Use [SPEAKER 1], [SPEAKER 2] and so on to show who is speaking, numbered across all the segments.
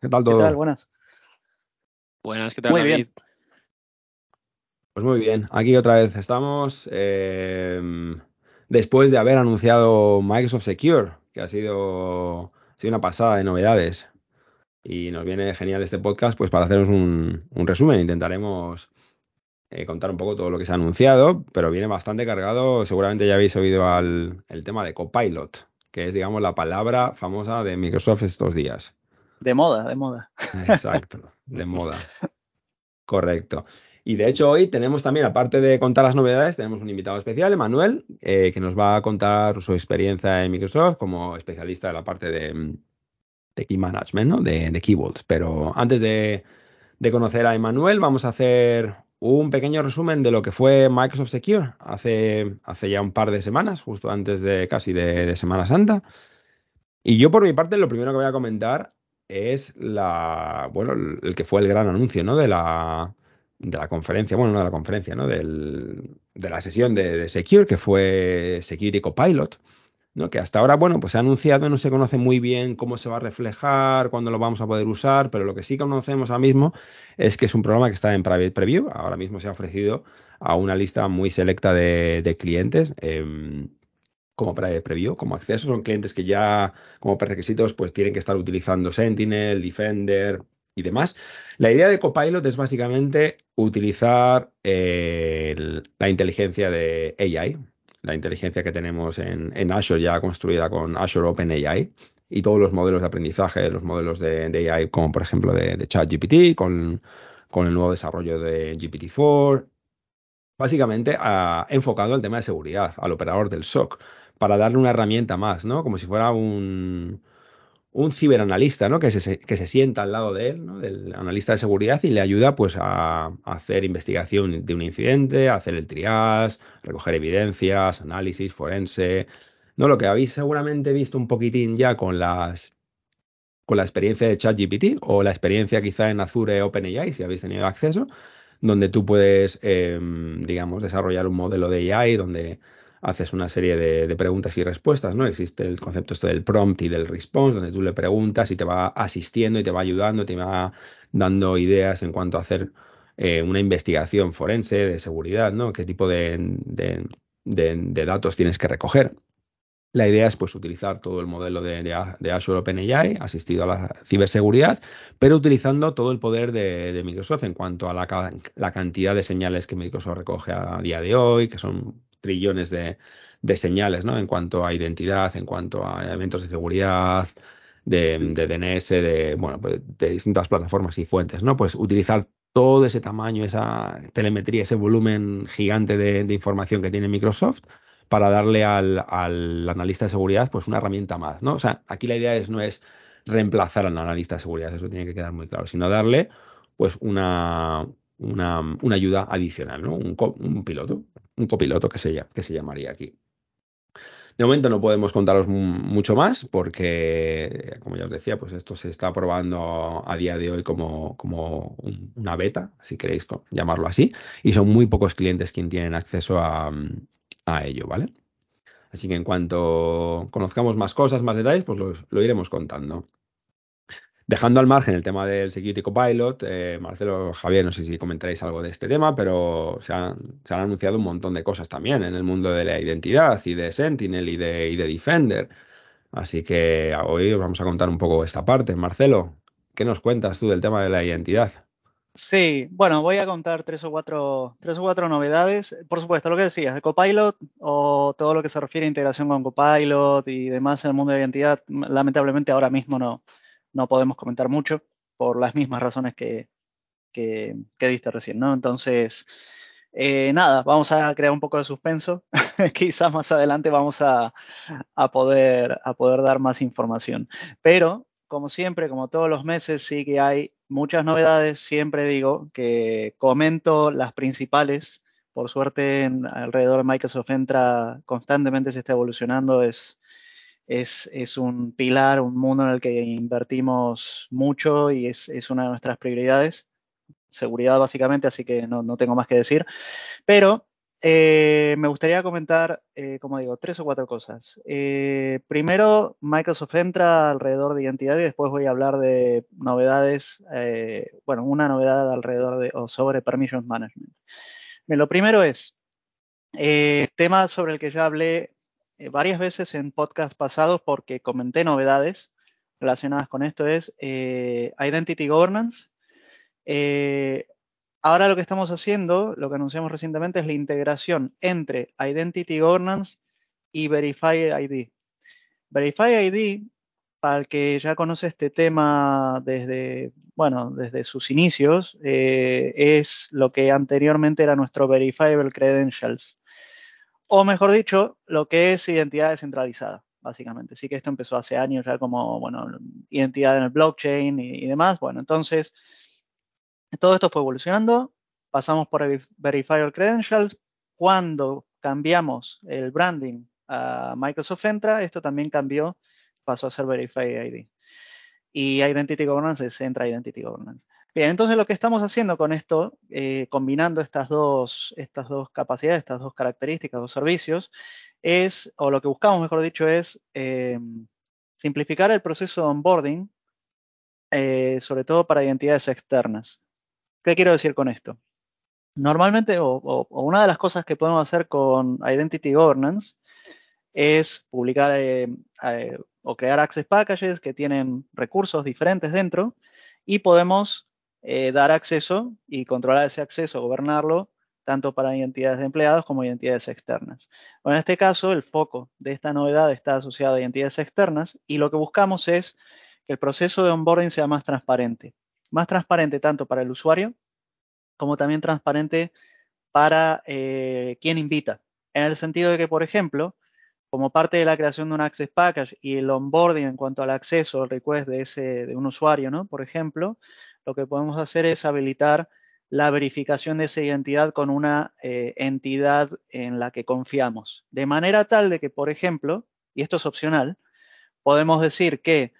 [SPEAKER 1] ¿Qué tal todo?
[SPEAKER 2] ¿Qué tal? Buenas.
[SPEAKER 3] Buenas, ¿qué tal?
[SPEAKER 2] Muy
[SPEAKER 3] David?
[SPEAKER 2] bien.
[SPEAKER 1] Pues muy bien, aquí otra vez estamos. eh, después de haber anunciado Microsoft Secure, que ha sido, ha sido una pasada de novedades. Y nos viene genial este podcast, pues para haceros un, un resumen. Intentaremos eh, contar un poco todo lo que se ha anunciado, pero viene bastante cargado. Seguramente ya habéis oído al, el tema de Copilot, que es, digamos, la palabra famosa de Microsoft estos días.
[SPEAKER 2] De moda, de moda.
[SPEAKER 1] Exacto, de moda. Correcto. Y de hecho hoy tenemos también, aparte de contar las novedades, tenemos un invitado especial, Emanuel, eh, que nos va a contar su experiencia en Microsoft como especialista de la parte de, mm, de Key Management, ¿no? De, de Key Vaults. Pero antes de, de conocer a Emanuel, vamos a hacer un pequeño resumen de lo que fue Microsoft Secure hace, hace ya un par de semanas, justo antes de casi de, de Semana Santa. Y yo por mi parte lo primero que voy a comentar es la, bueno, el, que fue el gran anuncio, ¿no? De la, de la conferencia, bueno, no de la conferencia, ¿no? Del, de la sesión de, de Secure, que fue Security Copilot, ¿no? Que hasta ahora, bueno, pues se ha anunciado, no se conoce muy bien cómo se va a reflejar, cuándo lo vamos a poder usar, pero lo que sí conocemos ahora mismo es que es un programa que está en private preview. Ahora mismo se ha ofrecido a una lista muy selecta de, de clientes. em, como pre- como acceso, son clientes que ya como prerequisitos pues tienen que estar utilizando Sentinel, Defender y demás. La idea de Copilot es básicamente utilizar eh, la inteligencia de AI, la inteligencia que tenemos en, Azure ya construida con Azure OpenAI y todos los modelos de aprendizaje, los modelos de, AI como por ejemplo de, de ChatGPT, con, con el nuevo desarrollo de GPT-4, básicamente ah, enfocado al tema de seguridad, al operador del SOC, para darle una herramienta más, ¿no? Como si fuera un, un ciberanalista, ¿no? Que se, que se sienta al lado de él, ¿no? Del analista de seguridad y le ayuda pues a, hacer investigación de un incidente, a hacer el triage, recoger evidencias, análisis, forense, ¿no? Lo que habéis seguramente visto un poquitín ya con las con la experiencia de ChatGPT o la experiencia quizá en Azure OpenAI, si habéis tenido acceso, donde tú puedes, eh, digamos, desarrollar un modelo de AI donde haces una serie de, preguntas y respuestas, ¿no? Existe el concepto este del prompt y del response, donde tú le preguntas y te va asistiendo y te va ayudando, te va dando ideas en cuanto a hacer eh, una investigación forense de seguridad, ¿no? ¿Qué tipo de, de- datos tienes que recoger? La idea es pues utilizar todo el modelo de, Azure OpenAI asistido a la ciberseguridad, pero utilizando todo el poder de, Microsoft en cuanto a la cantidad de señales que Microsoft recoge a día de hoy, que son trillones de, señales, ¿no? En cuanto a identidad, en cuanto a elementos de seguridad, de, DNS, de, bueno, pues, de distintas plataformas y fuentes, ¿no? Pues utilizar todo ese tamaño, esa telemetría, ese volumen gigante de, información que tiene Microsoft para darle al, al analista de seguridad pues una herramienta más, ¿no? O sea, aquí la idea es, no es reemplazar al analista de seguridad, eso tiene que quedar muy claro, sino darle pues una, ayuda adicional, ¿no? Un piloto, un copiloto que se, que se llamaría aquí. De momento no podemos contaros mu- mucho más porque, como ya os decía, pues esto se está probando a día de hoy como, como un- una beta, si queréis llamarlo así, y son muy pocos clientes quienes tienen acceso a, ello, ¿vale? Así que en cuanto conozcamos más cosas, más detalles, pues lo iremos contando. Dejando al margen el tema del Security Copilot, eh, Marcelo, Javier, no sé si comentaréis algo de este tema, pero se han, anunciado un montón de cosas también en el mundo de la identidad y de Sentinel y de, Defender. Así que hoy os vamos a contar un poco esta parte. Marcelo, ¿qué nos cuentas tú del tema de la identidad?
[SPEAKER 2] Sí, bueno, voy a contar tres o cuatro, tres o cuatro novedades. Por supuesto, lo que decías, de Copilot o todo lo que se refiere a integración con Copilot y demás en el mundo de la identidad, lamentablemente ahora mismo no, no podemos comentar mucho por las mismas razones que, que, que diste recién, ¿no? Entonces, eh, nada, vamos a crear un poco de suspenso. Quizás más adelante vamos a, a poder, a poder dar más información. Pero como siempre, como todos los meses, sí que hay muchas novedades. Siempre digo que comento las principales. Por suerte, alrededor de Microsoft Entra constantemente se está evolucionando. Es, es, un pilar, un mundo en el que invertimos mucho y es, una de nuestras prioridades. Seguridad, básicamente, así que no, no tengo más que decir. Pero eh, me gustaría comentar, eh, como digo, tres o cuatro cosas. Eh, primero, Microsoft entra alrededor de identidad y después voy a hablar de novedades, bueno, una novedad alrededor de o sobre Permissions Management. lo primero es, tema sobre el que ya hablé varias veces en podcast pasados porque comenté novedades relacionadas con esto, es Identity Governance. Ahora lo que estamos haciendo, lo que anunciamos recientemente, es la integración entre Identity Governance y Verify ID. Verify ID, para el que ya conoce este tema desde, bueno, desde sus inicios, eh, es lo que anteriormente era nuestro Verifiable Credentials. O mejor dicho, lo que es identidad descentralizada, básicamente. Sí que esto empezó hace años ya como, bueno, identidad en el blockchain y, y demás. Bueno, entonces todo esto fue evolucionando, pasamos por Verifier Credentials. Cuando cambiamos el branding a Microsoft Entra, esto también cambió, pasó a ser Verify ID. Y Identity Governance es Entra Identity Governance. Bien, entonces lo que estamos haciendo con esto, eh, combinando estas dos, estas dos capacidades, estas dos características, dos servicios, es, o lo que buscamos, mejor dicho, es eh, simplificar el proceso de onboarding, eh, sobre todo para identidades externas. ¿Qué quiero decir con esto? Normalmente, o, una de las cosas que podemos hacer con Identity Governance es publicar o crear access packages que tienen recursos diferentes dentro y podemos eh, dar acceso y controlar ese acceso, gobernarlo, tanto para identidades de empleados como identidades externas. en este caso, el foco de esta novedad está asociado a identidades externas y lo que buscamos es que el proceso de onboarding sea más transparente más transparente tanto para el usuario como también transparente para eh, quien invita. En el sentido de que, por ejemplo, como parte de la creación de un Access Package y el onboarding en cuanto al acceso, el request de, ese, de un usuario, ¿no? Por ejemplo, lo que podemos hacer es habilitar la verificación de esa identidad con una eh, entidad en la que confiamos. De manera tal de que, por ejemplo, y esto es opcional, podemos decir que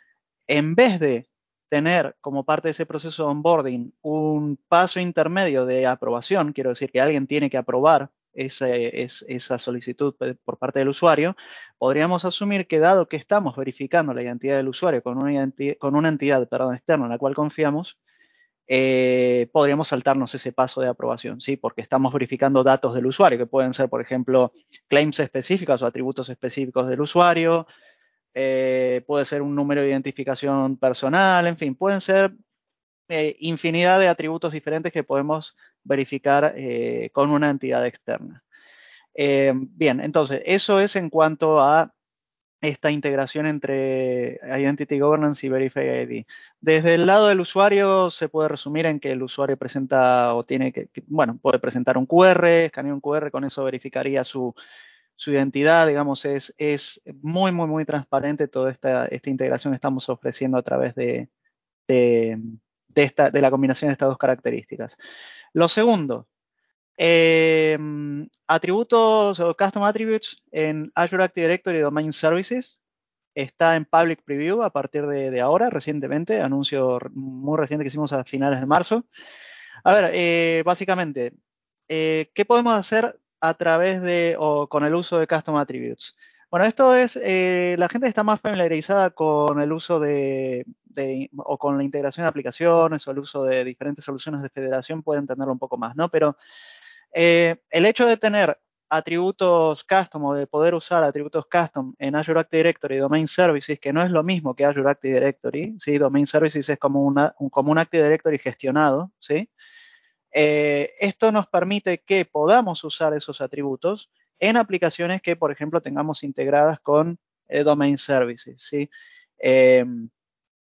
[SPEAKER 2] en vez de tener como parte de ese proceso de onboarding un paso intermedio de aprobación, quiero decir que alguien tiene que aprobar esa solicitud por parte del usuario, podríamos asumir que dado que estamos verificando la identidad del usuario con una, con una entidad externa en la cual confiamos, eh, podríamos saltarnos ese paso de aprobación, ¿sí? Porque estamos verificando datos del usuario, que pueden ser, por ejemplo, claims específicos o atributos específicos del usuario, eh, puede ser un número de identificación personal, en fin, pueden ser eh, infinidad de atributos diferentes que podemos verificar con una entidad externa. bien, entonces, eso es en cuanto a esta integración entre Identity Governance y Verify ID. Desde el lado del usuario se puede resumir en que el usuario presenta o tiene que, bueno, puede presentar un QR, escanear un QR, con eso verificaría su, su identidad, digamos, es, es muy, muy, muy transparente toda esta, esta integración que estamos ofreciendo a través de, de, esta, de la combinación de estas dos características. Lo segundo, em, atributos o custom attributes en Azure Active Directory Domain Services. Está en public preview a partir de, ahora, recientemente, anuncio muy reciente que hicimos a finales de marzo. A ver, eh, básicamente, eh, ¿qué podemos hacer a través de o con el uso de custom attributes. Bueno, esto es, eh, la gente está más familiarizada con el uso de, o con la integración de aplicaciones o el uso de diferentes soluciones de federación, puede entenderlo un poco más, ¿no? Pero eh, el hecho de tener atributos custom o de poder usar atributos custom en Azure Active Directory Domain Services, que no es lo mismo que Azure Active Directory, ¿sí? Domain Services es como, un Active Directory gestionado, ¿sí? Eh, esto nos permite que podamos usar esos atributos en aplicaciones que, por ejemplo, tengamos integradas con eh, Domain Services. ¿sí? Eh,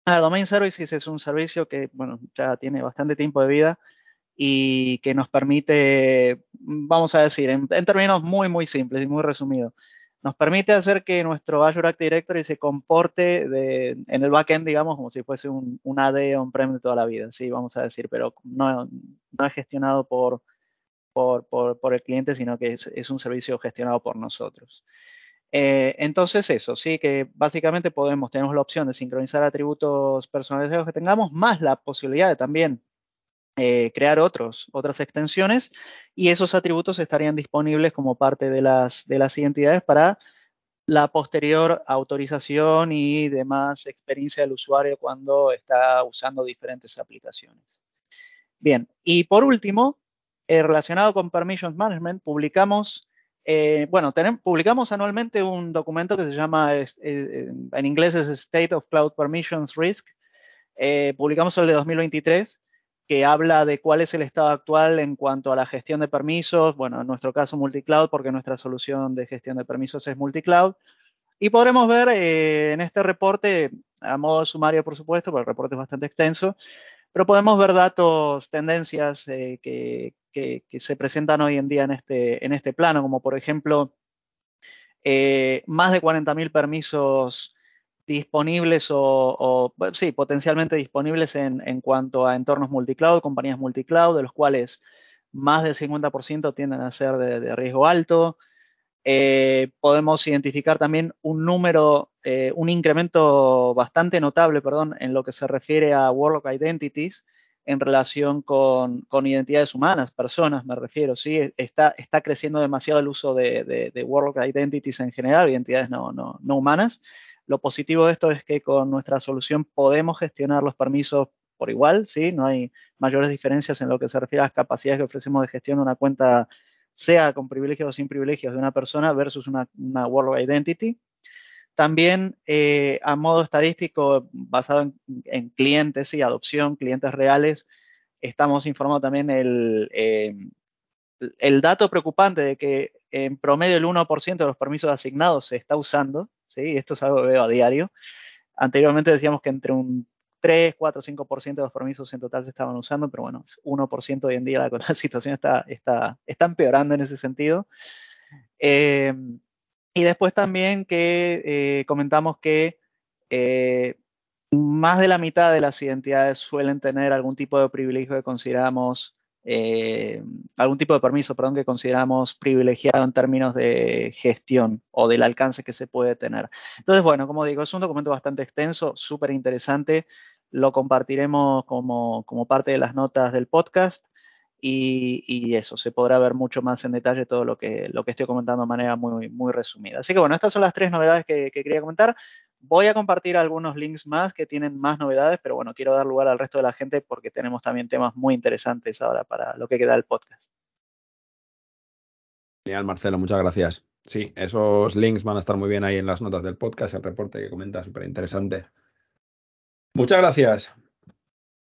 [SPEAKER 2] Domain Services es un servicio que, bueno, ya tiene bastante tiempo de vida y que nos permite, vamos a decir, en, términos muy, muy simples y muy resumidos, nos permite hacer que nuestro Azure Active Directory se comporte en el backend, digamos, como si fuese un, AD on-prem de toda la vida, sí, vamos a decir, pero no, no es gestionado por, por, el cliente, sino que es, un servicio gestionado por nosotros. Eh, entonces eso, sí, que básicamente podemos, tenemos la opción de sincronizar atributos personalizados que tengamos, más la posibilidad de también eh, crear otros, otras extensiones y esos atributos estarían disponibles como parte de las, de las identidades para la posterior autorización y demás experiencia del usuario cuando está usando diferentes aplicaciones. Bien, y por último, eh, relacionado con Permissions Management, publicamos, eh, bueno, tenemos, publicamos anualmente un documento que se llama, en inglés es State of Cloud Permissions Risk. publicamos el de 2023 que habla de cuál es el estado actual en cuanto a la gestión de permisos, bueno, en nuestro caso multicloud, porque nuestra solución de gestión de permisos es multicloud. Y podremos ver eh, en este reporte, a modo sumario por supuesto, porque el reporte es bastante extenso, pero podemos ver datos, tendencias eh, que, se presentan hoy en día en este, en este plano, como por ejemplo, eh, más de 40.000 permisos disponibles o, sí, potencialmente disponibles en, cuanto a entornos multicloud, compañías multicloud, de los cuales más del 50% tienden a ser de, riesgo alto. Eh, podemos identificar también un número, eh, un incremento bastante notable, perdón, en lo que se refiere a Warlock Identities en relación con, identidades humanas, personas me refiero, ¿sí? Está, está creciendo demasiado el uso de, de, Warlock Identities en general, identidades no, no, no humanas. Lo positivo de esto es que con nuestra solución podemos gestionar los permisos por igual, ¿sí? No hay mayores diferencias en lo que se refiere a las capacidades que ofrecemos de gestión de una cuenta, sea con privilegios o sin privilegios de una persona versus una, una World Identity. También eh, a modo estadístico, basado en, clientes y adopción, clientes reales, estamos informando también el, eh, el dato preocupante de que en promedio el 1% de los permisos asignados se está usando, ¿sí? Esto es algo que veo a diario. Anteriormente decíamos que entre un 3, 4, 5% de los permisos en total se estaban usando, pero bueno, 1% hoy en día la, la, situación está, está, está empeorando en ese sentido. Eh, y después también que eh, comentamos que eh, más de la mitad de las identidades suelen tener algún tipo de privilegio que consideramos eh, algún tipo de permiso, perdón, que consideramos privilegiado en términos de gestión o del alcance que se puede tener. Entonces, bueno, como digo, es un documento bastante extenso, súper interesante. Lo compartiremos como, como, parte de las notas del podcast y, eso, se podrá ver mucho más en detalle todo lo que, lo que estoy comentando de manera muy, muy resumida. Así que bueno, estas son las tres novedades que quería comentar. Voy a compartir algunos links más que tienen más novedades, pero bueno, quiero dar lugar al resto de la gente porque tenemos también temas muy interesantes ahora para lo que queda del podcast.
[SPEAKER 1] Genial, Marcelo, muchas gracias. Sí, esos links van a estar muy bien ahí en las notas del podcast, el reporte que comenta, súper interesante. Muchas gracias.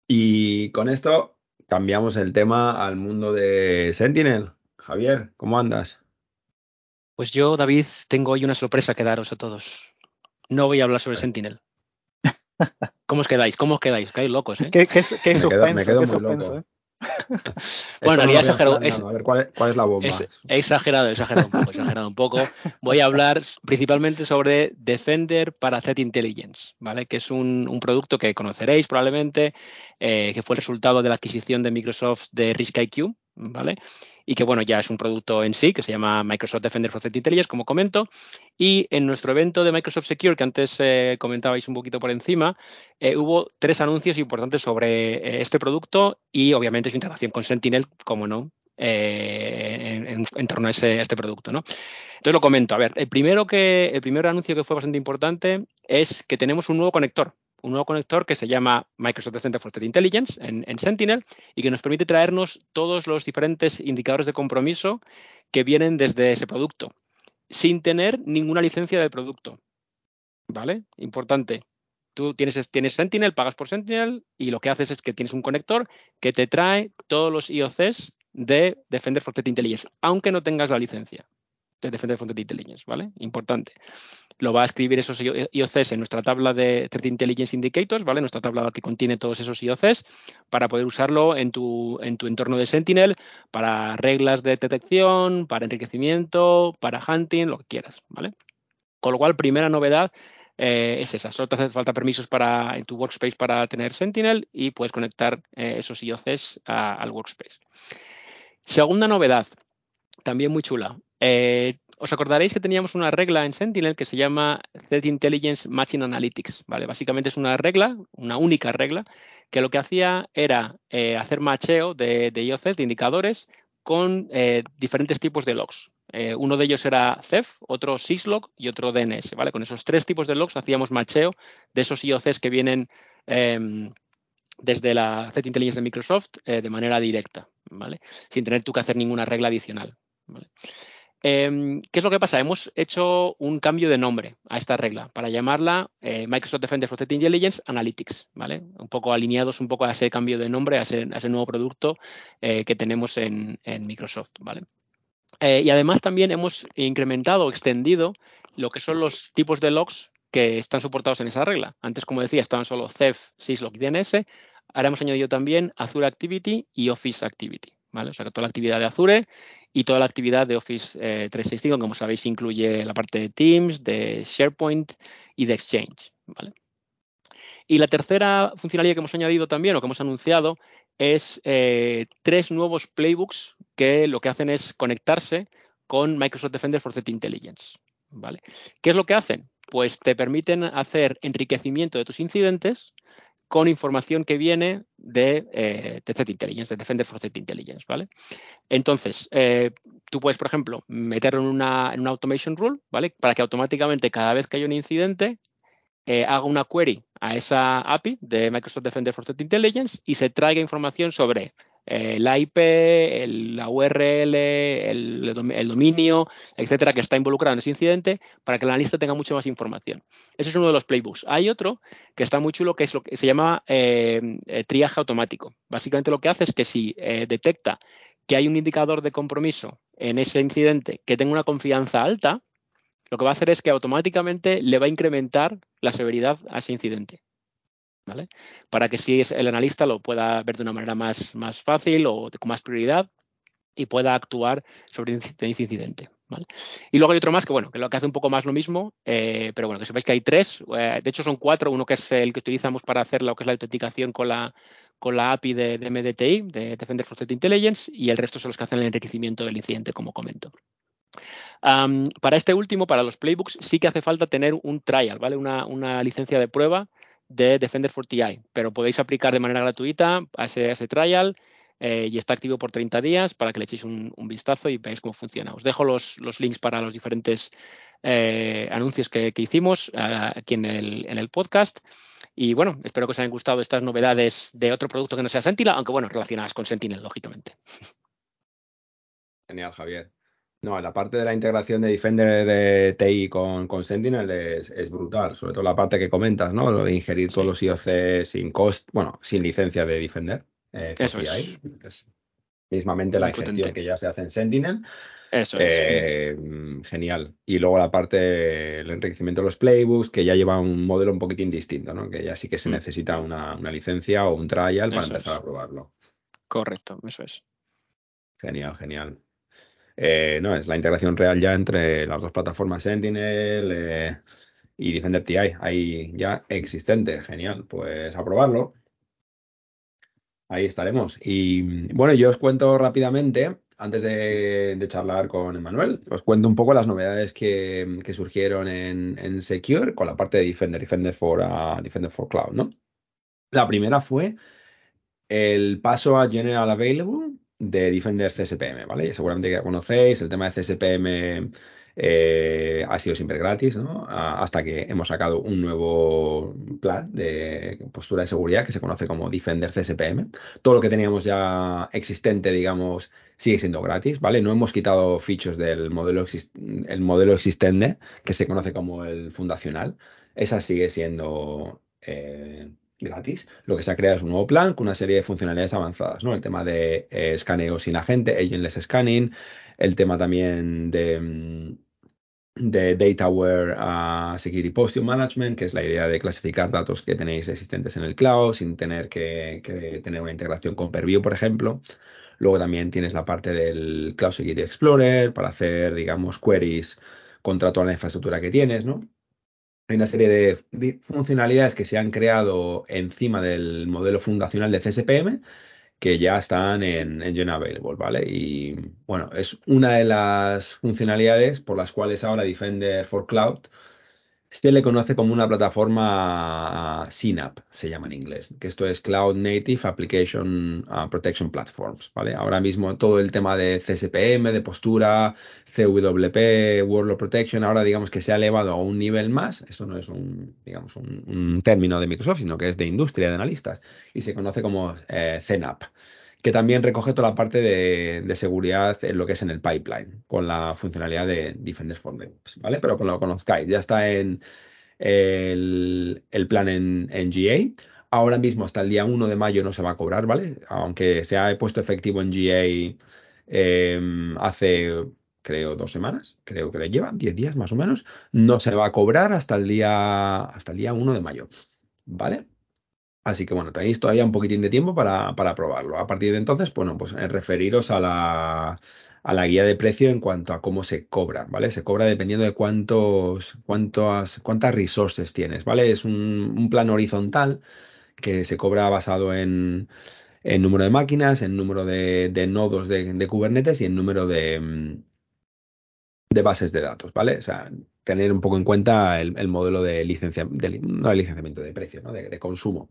[SPEAKER 1] Y con esto cambiamos el tema al mundo de Sentinel. Javier, ¿cómo andas?
[SPEAKER 3] Pues yo, David, tengo hoy una sorpresa que daros a todos. No voy a hablar sobre Sentinel. ¿Cómo os quedáis? ¿Cómo os quedáis? Caéis locos, ¿eh?
[SPEAKER 2] ¿Qué, qué, qué suspenso, qué suspenso, ¿eh?
[SPEAKER 3] bueno, haría exagerado. Es,
[SPEAKER 1] a ver, ¿cuál es, la bomba?
[SPEAKER 3] he exagerado, exagerado un poco, exagerado un poco. Voy a hablar principalmente sobre Defender para Threat Intelligence, ¿vale? Que es un, un producto que conoceréis probablemente, eh, que fue el resultado de la adquisición de Microsoft de RiskIQ, ¿vale? Y que, bueno, ya es un producto en sí, que se llama Microsoft Defender for Threat Intelligence, como comento. Y en nuestro evento de Microsoft Secure, que antes eh, comentabais un poquito por encima, eh, hubo tres anuncios importantes sobre eh, este producto y, obviamente, su integración con Sentinel, como no, en, torno a, este producto, ¿no? Entonces lo comento. A ver, el primero que, el primer anuncio que fue bastante importante es que tenemos un nuevo conector un nuevo conector que se llama Microsoft Center for Threat Intelligence en, Sentinel y que nos permite traernos todos los diferentes indicadores de compromiso que vienen desde ese producto, sin tener ninguna licencia del producto. ¿Vale? Importante. Tú tienes, tienes Sentinel, pagas por Sentinel y lo que haces es que tienes un conector que te trae todos los IOCs de Defender for Threat Intelligence, aunque no tengas la licencia de Defender for Threat Intelligence, ¿vale? Importante. Lo va a escribir esos IOCs en nuestra tabla de Threat Intelligence Indicators, ¿vale? Nuestra tabla que contiene todos esos IOCs para poder usarlo en tu, en tu entorno de Sentinel para reglas de detección, para enriquecimiento, para hunting, lo que quieras, ¿vale? Con lo cual, primera novedad eh, es esa. Solo te hace falta permisos para, en tu workspace para tener Sentinel y puedes conectar eh, esos IOCs al workspace. Segunda novedad, también muy chula. Eh, os acordaréis que teníamos una regla en Sentinel que se llama Threat Intelligence Matching Analytics. ¿vale? Básicamente es una regla, una única regla, que lo que hacía era eh, hacer macheo de, IOCs, de indicadores, con eh, diferentes tipos de logs. Eh, uno de ellos era CEF, otro syslog y otro DNS. ¿vale? Con esos tres tipos de logs hacíamos macheo de esos IOCs que vienen em, desde la Threat Intelligence de Microsoft de manera directa, ¿vale? sin tener tú que hacer ninguna regla adicional. ¿vale? Em, ¿Qué es lo que pasa? Hemos hecho un cambio de nombre a esta regla para llamarla eh, Microsoft Defender for Threat Intelligence Analytics, ¿vale? Un poco alineados un poco a ese cambio de nombre, a ese, nuevo producto eh, que tenemos en, Microsoft, ¿vale? Eh, y además también hemos incrementado, extendido lo que son los tipos de logs que están soportados en esa regla. Antes, como decía, estaban solo CEF, Syslog y DNS. Ahora hemos añadido también Azure Activity y Office Activity. ¿Vale? O sea, que toda la actividad de Azure y toda la actividad de Office 365, eh, como sabéis, incluye la parte de Teams, de SharePoint y de Exchange. Y la tercera funcionalidad que hemos añadido también o que hemos anunciado es eh, tres nuevos playbooks que lo que hacen es conectarse con Microsoft Defender for Threat Intelligence. ¿vale? ¿Qué es lo que hacen? Pues te permiten hacer enriquecimiento de tus incidentes con información que viene de, eh, Threat Intelligence, de Defender for Threat Intelligence, ¿vale? Entonces, eh, tú puedes, por ejemplo, meterlo en una, en automation rule, ¿vale? Para que automáticamente cada vez que haya un incidente, eh, haga una query a esa API de Microsoft Defender for Threat Intelligence y se traiga información sobre la IP, la URL, el, dominio, etcétera, que está involucrado en ese incidente, para que el analista tenga mucha más información. Ese es uno de los playbooks. Hay otro que está muy chulo, que es lo que se llama eh, eh, triaje automático. Básicamente lo que hace es que si detecta que hay un indicador de compromiso en ese incidente que tenga una confianza alta, lo que va a hacer es que automáticamente le va a incrementar la severidad a ese incidente. Para que si es el analista lo pueda ver de una manera más, más fácil o con más prioridad y pueda actuar sobre ese incidente. Y luego hay otro más que, bueno, que lo que hace un poco más lo mismo, eh, pero bueno, que sepáis que hay tres, eh, de hecho son cuatro, uno que es el que utilizamos para hacer lo que es la autenticación con la, con la API de, MDTI, de Defender for Threat Intelligence, y el resto son los que hacen el enriquecimiento del incidente, como comento. para este último, para los playbooks, sí que hace falta tener un trial, ¿vale? Una, una licencia de prueba de Defender for TI, pero podéis aplicar de manera gratuita a ese, trial eh, y está activo por 30 días para que le echéis un, vistazo y veáis cómo funciona. Os dejo los, links para los diferentes eh, anuncios que, hicimos eh, aquí en el, en el, podcast. Y bueno, espero que os hayan gustado estas novedades de otro producto que no sea Sentinel, aunque bueno, relacionadas con Sentinel, lógicamente.
[SPEAKER 1] Genial, Javier. No, la parte de la integración de Defender de TI con, con Sentinel es, brutal, sobre todo la parte que comentas, ¿no? Lo de ingerir todos los IOC sin cost, bueno, sin licencia de Defender.
[SPEAKER 3] Eh, Eso es.
[SPEAKER 1] mismamente la gestión que ya se hace en Sentinel.
[SPEAKER 3] Eso
[SPEAKER 1] es. Eh, genial. Y luego la parte del enriquecimiento de los playbooks, que ya lleva un modelo un poquitín distinto, ¿no? Que ya sí que se mm. necesita una, licencia o un trial para empezar a probarlo.
[SPEAKER 3] Correcto, eso es.
[SPEAKER 1] Genial, genial. Eh, no, es la integración real ya entre las dos plataformas Sentinel eh, y Defender TI, ahí ya existente. Genial, pues a probarlo. Ahí estaremos. Y bueno, yo os cuento rápidamente, antes de, charlar con Emanuel, os cuento un poco las novedades que, surgieron en, Secure con la parte de Defender, Defender for, uh, Defender for Cloud, ¿no? La primera fue el paso a General Available de Defender CSPM, ¿vale? Seguramente que conocéis, el tema de CSPM eh, ha sido siempre gratis, ¿no? hasta que hemos sacado un nuevo plan de postura de seguridad que se conoce como Defender CSPM. Todo lo que teníamos ya existente, digamos, sigue siendo gratis, ¿vale? No hemos quitado features del modelo, el modelo existente, que se conoce como el fundacional. Esa sigue siendo eh, gratis. Lo que se ha creado es un nuevo plan con una serie de funcionalidades avanzadas, ¿no? El tema de eh, escaneo sin agente, agentless scanning, el tema también de, mm, de Dataware a Security Posture Management, que es la idea de clasificar datos que tenéis existentes en el cloud sin tener que, tener una integración con Purview, por ejemplo. Luego también tienes la parte del Cloud Security Explorer para hacer, digamos, queries contra toda la infraestructura que tienes, ¿no? Hay una serie de funcionalidades que se han creado encima del modelo fundacional de CSPM que ya están en Engine Available, ¿vale? Y bueno, es una de las funcionalidades por las cuales ahora Defender for Cloud se le conoce como una plataforma SYNAP, se llama en inglés, que esto es Cloud Native Application uh, Protection Platforms, ¿vale? Ahora mismo todo el tema de CSPM, de postura, CWP, Workload Protection, ahora digamos que se ha elevado a un nivel más, esto no es un, digamos, un, término de Microsoft, sino que es de industria, de analistas, y se conoce como eh, CNAP que también recoge toda la parte de, seguridad en lo que es en el pipeline, con la funcionalidad de Defender for DevOps, ¿vale? Pero que lo conozcáis, ya está en el, plan en, GA. Ahora mismo, hasta el día 1 de mayo, no se va a cobrar, ¿vale? Aunque se ha puesto efectivo en GA em, hace, creo, dos semanas, creo que le llevan, 10 días más o menos, no se va a cobrar hasta el día, hasta el día 1 de mayo, ¿vale? Así que bueno, tenéis todavía un poquitín de tiempo para, probarlo. A partir de entonces, bueno, pues eh, referiros a la, a la guía de precio en cuanto a cómo se cobra, ¿vale? Se cobra dependiendo de cuántos, cuántas, cuántas resources tienes, ¿vale? Es un, plan horizontal que se cobra basado en, en número de máquinas, en número de, nodos de, Kubernetes y en número de, de bases de datos, ¿vale? O sea, tener un poco en cuenta el, modelo de, licencia, no de licenciamiento de precio, ¿no? de consumo.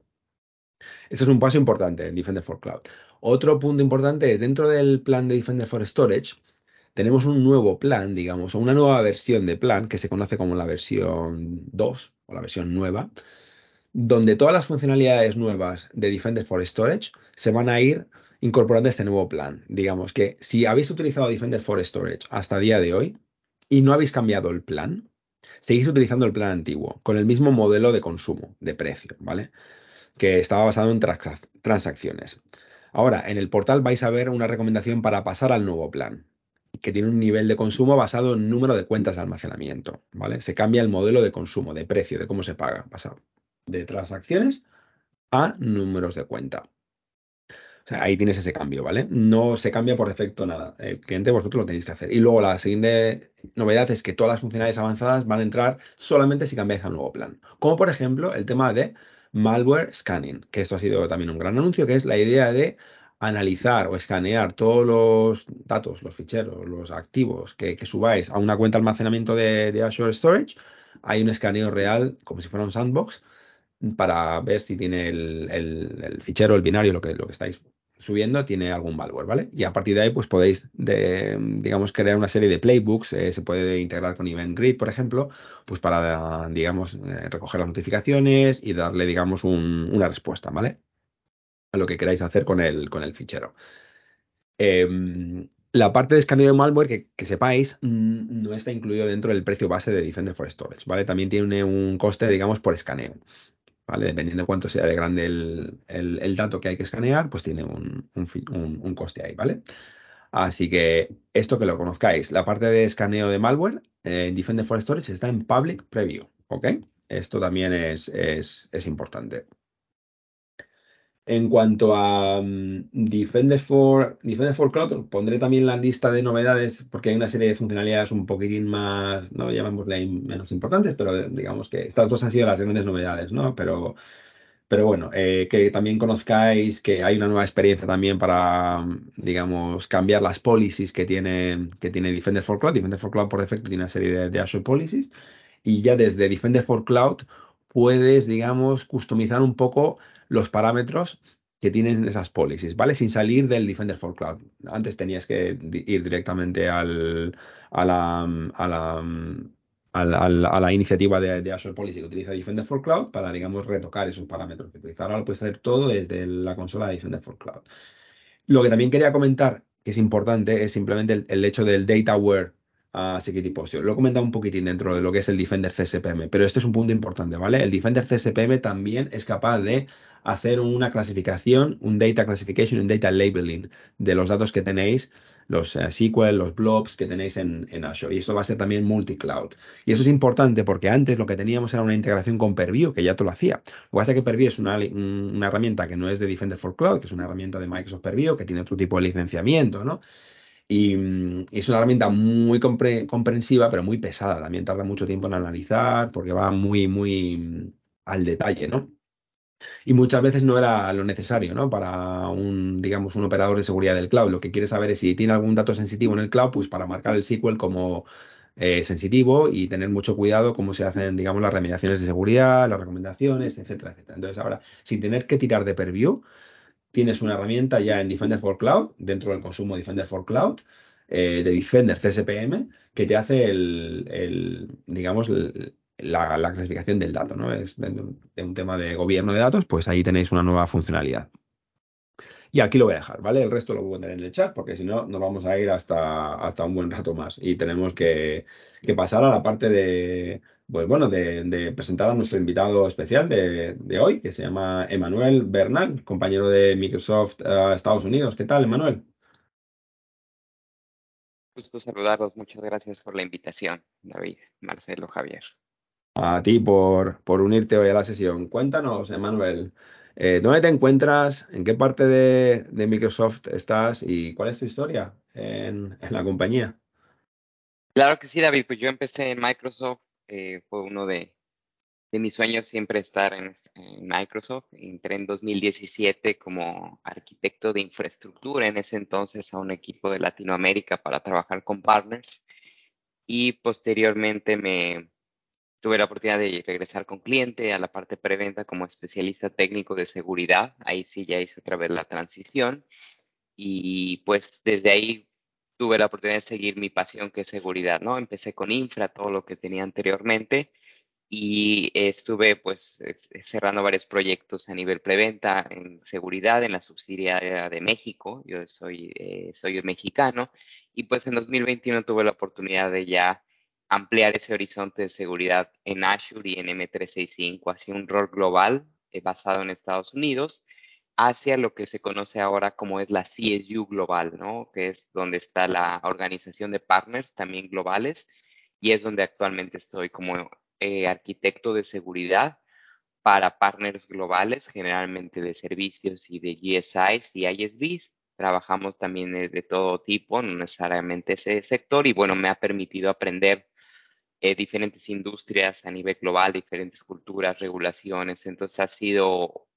[SPEAKER 1] Este es un paso importante en Defender for Cloud. Otro punto importante es dentro del plan de Defender for Storage, tenemos un nuevo plan, digamos, o una nueva versión de plan que se conoce como la versión 2 o la versión nueva, donde todas las funcionalidades nuevas de Defender for Storage se van a ir incorporando a este nuevo plan. Digamos que si habéis utilizado Defender for Storage hasta día de hoy y no habéis cambiado el plan, seguís utilizando el plan antiguo con el mismo modelo de consumo, de precio, ¿vale? Que estaba basado en transacciones. Ahora, en el portal vais a ver una recomendación para pasar al nuevo plan, que tiene un nivel de consumo basado en número de cuentas de almacenamiento, ¿vale? Se cambia el modelo de consumo, de precio, de cómo se paga, pasado de transacciones a números de cuenta. O sea, ahí tienes ese cambio, ¿vale? No se cambia por defecto nada. El cliente vosotros lo tenéis que hacer. Y luego la siguiente novedad es que todas las funcionalidades avanzadas van a entrar solamente si cambiáis al nuevo plan. Como por ejemplo el tema de malware scanning, que esto ha sido también un gran anuncio, que es la idea de analizar o escanear todos los datos, los ficheros, los activos que, subáis a una cuenta de almacenamiento de, Azure Storage. Hay un escaneo real, como si fuera un sandbox, para ver si tiene el, fichero, el binario, lo que, lo que estáis subiendo tiene algún malware, ¿vale? Y a partir de ahí, pues podéis, digamos, crear una serie de playbooks, eh, se puede integrar con Event Grid, por ejemplo, pues para, digamos, eh, recoger las notificaciones y darle, digamos, una respuesta, ¿vale? A lo que queráis hacer con el, con el fichero. Em, la parte de escaneo de malware, que, que, sepáis, no está incluido dentro del precio base de Defender for Storage, ¿vale? También tiene un coste, digamos, por escaneo. ¿Vale? Dependiendo de cuánto sea de grande el, dato que hay que escanear, pues tiene un, coste ahí, ¿vale? Así que esto que lo conozcáis, la parte de escaneo de malware en Defender for Storage está en Public Preview, ¿ok? Esto también es, es importante. En cuanto a um, Defender, for, Defender for Cloud, pondré también la lista de novedades porque hay una serie de funcionalidades un poquitín más, no llamémosle menos importantes, pero digamos que estas dos han sido las grandes novedades, ¿no? Pero, pero bueno, eh, que también conozcáis que hay una nueva experiencia también para, digamos, cambiar las policies que tiene, que tiene Defender for Cloud. Defender for Cloud por defecto tiene una serie de, de Azure Policies y ya desde Defender for Cloud puedes, digamos, customizar un poco los parámetros que tienen esas policies, ¿vale? Sin salir del Defender for Cloud. Antes tenías que ir directamente al, a, la, a, la, a, la, iniciativa de, Azure Policy que utiliza Defender for Cloud para, digamos, retocar esos parámetros que utilizar. Ahora lo puedes hacer todo desde la consola de Defender for Cloud. Lo que también quería comentar, que es importante, es simplemente el, el hecho del DataWare a Security Posture. Lo he comentado un poquitín dentro de lo que es el Defender CSPM, pero este es un punto importante, ¿vale? El Defender CSPM también es capaz de hacer una clasificación, un data classification, un data labeling de los datos que tenéis, los eh, SQL, los blobs que tenéis en, Azure. Y esto va a ser también multi-cloud. Y eso es importante porque antes lo que teníamos era una integración con Purview, que ya te lo hacía. Lo que pasa es que Purview es una, herramienta que no es de Defender for Cloud, que es una herramienta de Microsoft Purview, que tiene otro tipo de licenciamiento, ¿no? Y, es una herramienta muy comprensiva, pero muy pesada. También tarda mucho tiempo en analizar porque va muy, muy mm, al detalle, ¿no? Y muchas veces no era lo necesario, ¿no? Para un, digamos, un operador de seguridad del cloud. Lo que quiere saber es si tiene algún dato sensitivo en el cloud, pues para marcar el SQL como eh, sensitivo y tener mucho cuidado cómo se hacen, digamos, las remediaciones de seguridad, las recomendaciones, etcétera, etcétera. Entonces, ahora, sin tener que tirar de Purview, tienes una herramienta ya en Defender for Cloud, dentro del consumo Defender for Cloud, eh, de Defender CSPM, que te hace el, digamos, la, clasificación del dato, ¿no? Es de, un tema de gobierno de datos, pues ahí tenéis una nueva funcionalidad. Y aquí lo voy a dejar, ¿vale? El resto lo voy a poner en el chat porque si no, nos vamos a ir hasta, hasta un buen rato más. Y tenemos que, pasar a la parte de, pues bueno, de, presentar a nuestro invitado especial de, hoy, que se llama Emanuel Bernal, compañero de Microsoft eh, Estados Unidos. ¿Qué tal, Emanuel?
[SPEAKER 4] Gusto saludarlos. Muchas gracias por la invitación, David, Marcelo, Javier.
[SPEAKER 1] A ti por, por unirte hoy a la sesión. Cuéntanos, Emanuel, eh, ¿dónde te encuentras? ¿En qué parte de, Microsoft estás? ¿Y cuál es tu historia en, la compañía?
[SPEAKER 4] Claro que sí, David. Pues yo empecé en Microsoft. Eh, fue uno de, mis sueños siempre estar en, en, Microsoft. Entré en 2017 como arquitecto de infraestructura en ese entonces a un equipo de Latinoamérica para trabajar con partners. Y posteriormente me, Tuve la oportunidad de regresar con cliente a la parte preventa como especialista técnico de seguridad. Ahí sí ya hice otra vez la transición. Y pues desde ahí tuve la oportunidad de seguir mi pasión que es seguridad, ¿no? Empecé con infra, todo lo que tenía anteriormente y estuve pues cerrando varios proyectos a nivel preventa en seguridad en la subsidiaria de México. Yo soy, eh, soy mexicano y pues en 2021 tuve la oportunidad de ya ampliar ese horizonte de seguridad en Azure y en M365 hacia un rol global eh, basado en Estados Unidos hacia lo que se conoce ahora como es la CSU global, ¿no? Que es donde está la organización de partners también globales y es donde actualmente estoy como eh, arquitecto de seguridad para partners globales, generalmente de servicios y de GSIs y ISVs. Trabajamos también de, de todo tipo, no necesariamente ese sector, y bueno, me ha permitido aprender eh, diferentes industrias a nivel global, diferentes culturas, regulaciones. Entonces ha sido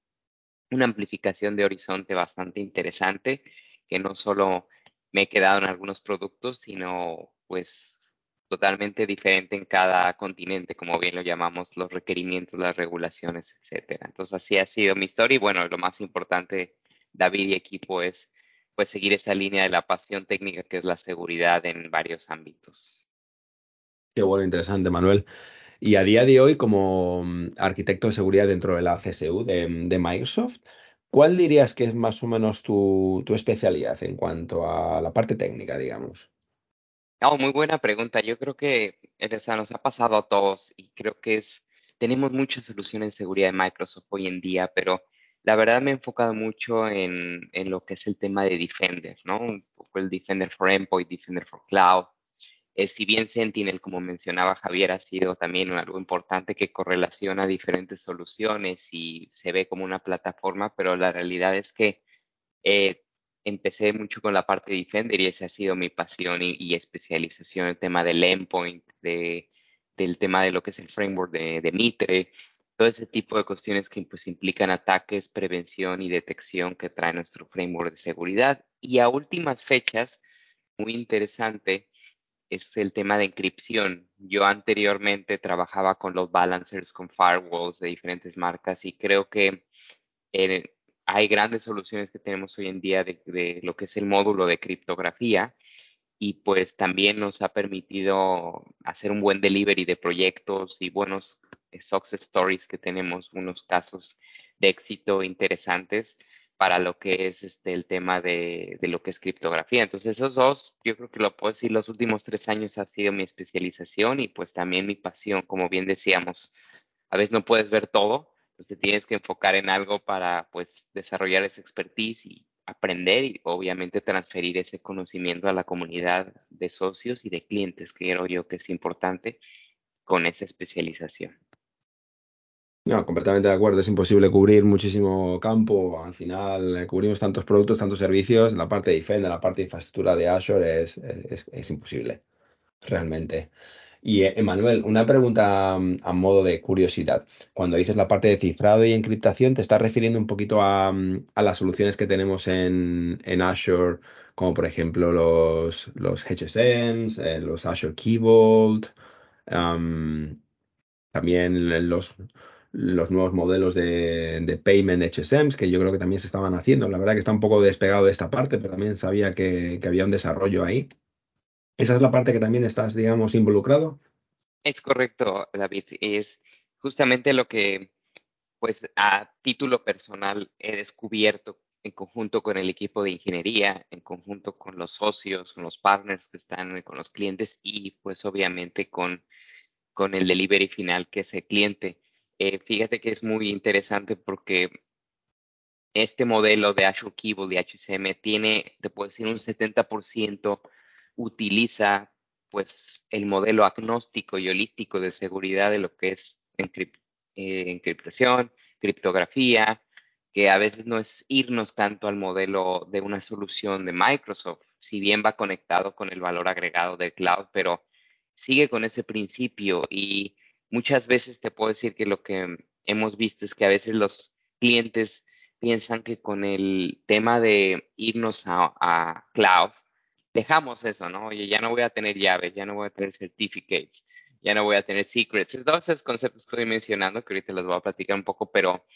[SPEAKER 4] una amplificación de horizonte bastante interesante, que no solo me he quedado en algunos productos, sino pues totalmente diferente en cada continente, como bien lo llamamos, los requerimientos, las regulaciones, etcétera. Entonces así ha sido mi historia y bueno, lo más importante, David y equipo, es pues seguir esa línea de la pasión técnica que es la seguridad en varios ámbitos.
[SPEAKER 1] Qué bueno, interesante, Manuel. Y a día de hoy, como mm, arquitecto de seguridad dentro de la CSU de, Microsoft, ¿cuál dirías que es más o menos tu, especialidad en cuanto a la parte técnica, digamos?
[SPEAKER 4] Oh, muy buena pregunta. Yo creo que o nos ha pasado a todos y creo que es, tenemos muchas soluciones de seguridad de Microsoft hoy en día, pero la verdad me he enfocado mucho en, en lo que es el tema de Defender, ¿no? Un poco el Defender for Endpoint, Defender for Cloud, eh, si bien Sentinel, como mencionaba Javier, ha sido también algo importante que correlaciona diferentes soluciones y se ve como una plataforma, pero la realidad es que eh, empecé mucho con la parte de Defender y esa ha sido mi pasión y, especialización, el tema del endpoint, de, del tema de lo que es el framework de, de Mitre, todo ese tipo de cuestiones que pues, implican ataques, prevención y detección que trae nuestro framework de seguridad. Y a últimas fechas, muy interesante, es el tema de encripción. Yo anteriormente trabajaba con los balancers, con firewalls de diferentes marcas y creo que eh, hay grandes soluciones que tenemos hoy en día de, lo que es el módulo de criptografía y pues también nos ha permitido hacer un buen delivery de proyectos y buenos eh, success stories que tenemos, unos casos de éxito interesantes para lo que es este, el tema de, lo que es criptografía. Entonces, esos dos, yo creo que lo puedo decir, los últimos tres años ha sido mi especialización y pues también mi pasión, como bien decíamos. A veces no puedes ver todo, Entonces te tienes que enfocar en algo para pues desarrollar esa expertise y aprender y obviamente transferir ese conocimiento a la comunidad de socios y de clientes, que creo yo que es importante con esa especialización.
[SPEAKER 1] No, completamente de acuerdo. Es imposible cubrir muchísimo campo. Al final eh, cubrimos tantos productos, tantos servicios. La parte de Defender, la parte de infraestructura de Azure es, es, imposible, realmente. Y eh, Emanuel, una pregunta mm, a modo de curiosidad. Cuando dices la parte de cifrado y encriptación, ¿te estás refiriendo un poquito a, mm, las soluciones que tenemos en, Azure, como por ejemplo los, los HSMs, eh, los Azure Key Vault, también los, los nuevos modelos de, payment HSMs, que yo creo que también se estaban haciendo. La verdad que está un poco despegado de esta parte, pero también sabía que, había un desarrollo ahí. ¿Esa es la parte que también estás, digamos, involucrado?
[SPEAKER 4] Es correcto, David. Es justamente lo que, pues, a título personal he descubierto en conjunto con el equipo de ingeniería, en conjunto con los socios, con los partners que están con los clientes y, pues, obviamente con, con el delivery final, que es el cliente eh, fíjate que es muy interesante porque este modelo de Azure Keyboard y HCM tiene, te puedo decir, un 70% utiliza pues el modelo agnóstico y holístico de seguridad de lo que es eh, encriptación, criptografía, que a veces no es irnos tanto al modelo de una solución de Microsoft, si bien va conectado con el valor agregado del cloud, pero sigue con ese principio y muchas veces te puedo decir que lo que hemos visto es que a veces los clientes piensan que con el tema de irnos a, cloud, dejamos eso, ¿no? Oye, ya no voy a tener llaves, ya no voy a tener certificates, ya no voy a tener secrets. Todos esos conceptos que estoy mencionando, que ahorita los voy a platicar un poco, pero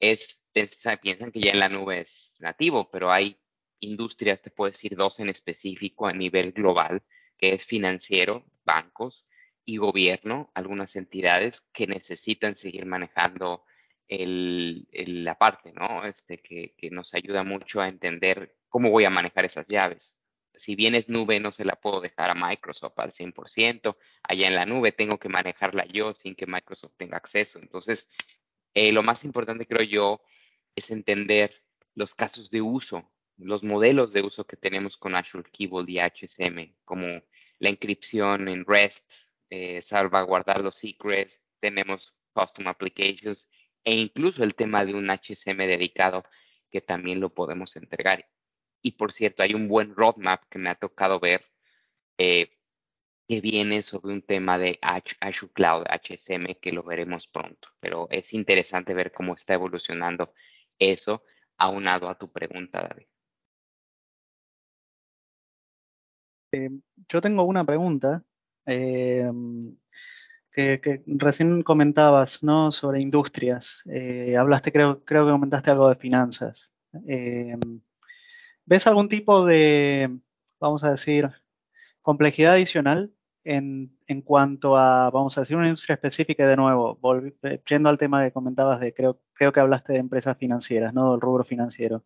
[SPEAKER 4] es, piensan que ya en la nube es nativo, pero hay industrias, te puedo decir dos en específico a nivel global, que es financiero, bancos, y gobierno, algunas entidades que necesitan seguir manejando el, la parte, ¿no? Este, que, que, nos ayuda mucho a entender cómo voy a manejar esas llaves. Si bien es nube, no se la puedo dejar a Microsoft al 100%. Allá en la nube tengo que manejarla yo sin que Microsoft tenga acceso. Entonces, eh, lo más importante, creo yo, es entender los casos de uso, los modelos de uso que tenemos con Azure Key y HSM, como la inscripción en REST, eh, salvaguardar los secrets, tenemos custom applications e incluso el tema de un HCM dedicado que también lo podemos entregar. Y por cierto, hay un buen roadmap que me ha tocado ver eh, que viene sobre un tema de Azure Cloud, HCM, que lo veremos pronto. Pero es interesante ver cómo está evolucionando eso, aunado a tu pregunta, David.
[SPEAKER 2] Eh, yo tengo una pregunta eh, que, recién comentabas, ¿no? Sobre industrias. Eh, hablaste, creo, creo que comentaste algo de finanzas. Eh, ¿Ves algún tipo de, vamos a decir, complejidad adicional en, en, cuanto a, vamos a decir, una industria específica de nuevo, volviendo al tema que comentabas de, creo, creo que hablaste de empresas financieras, ¿no? Del rubro financiero.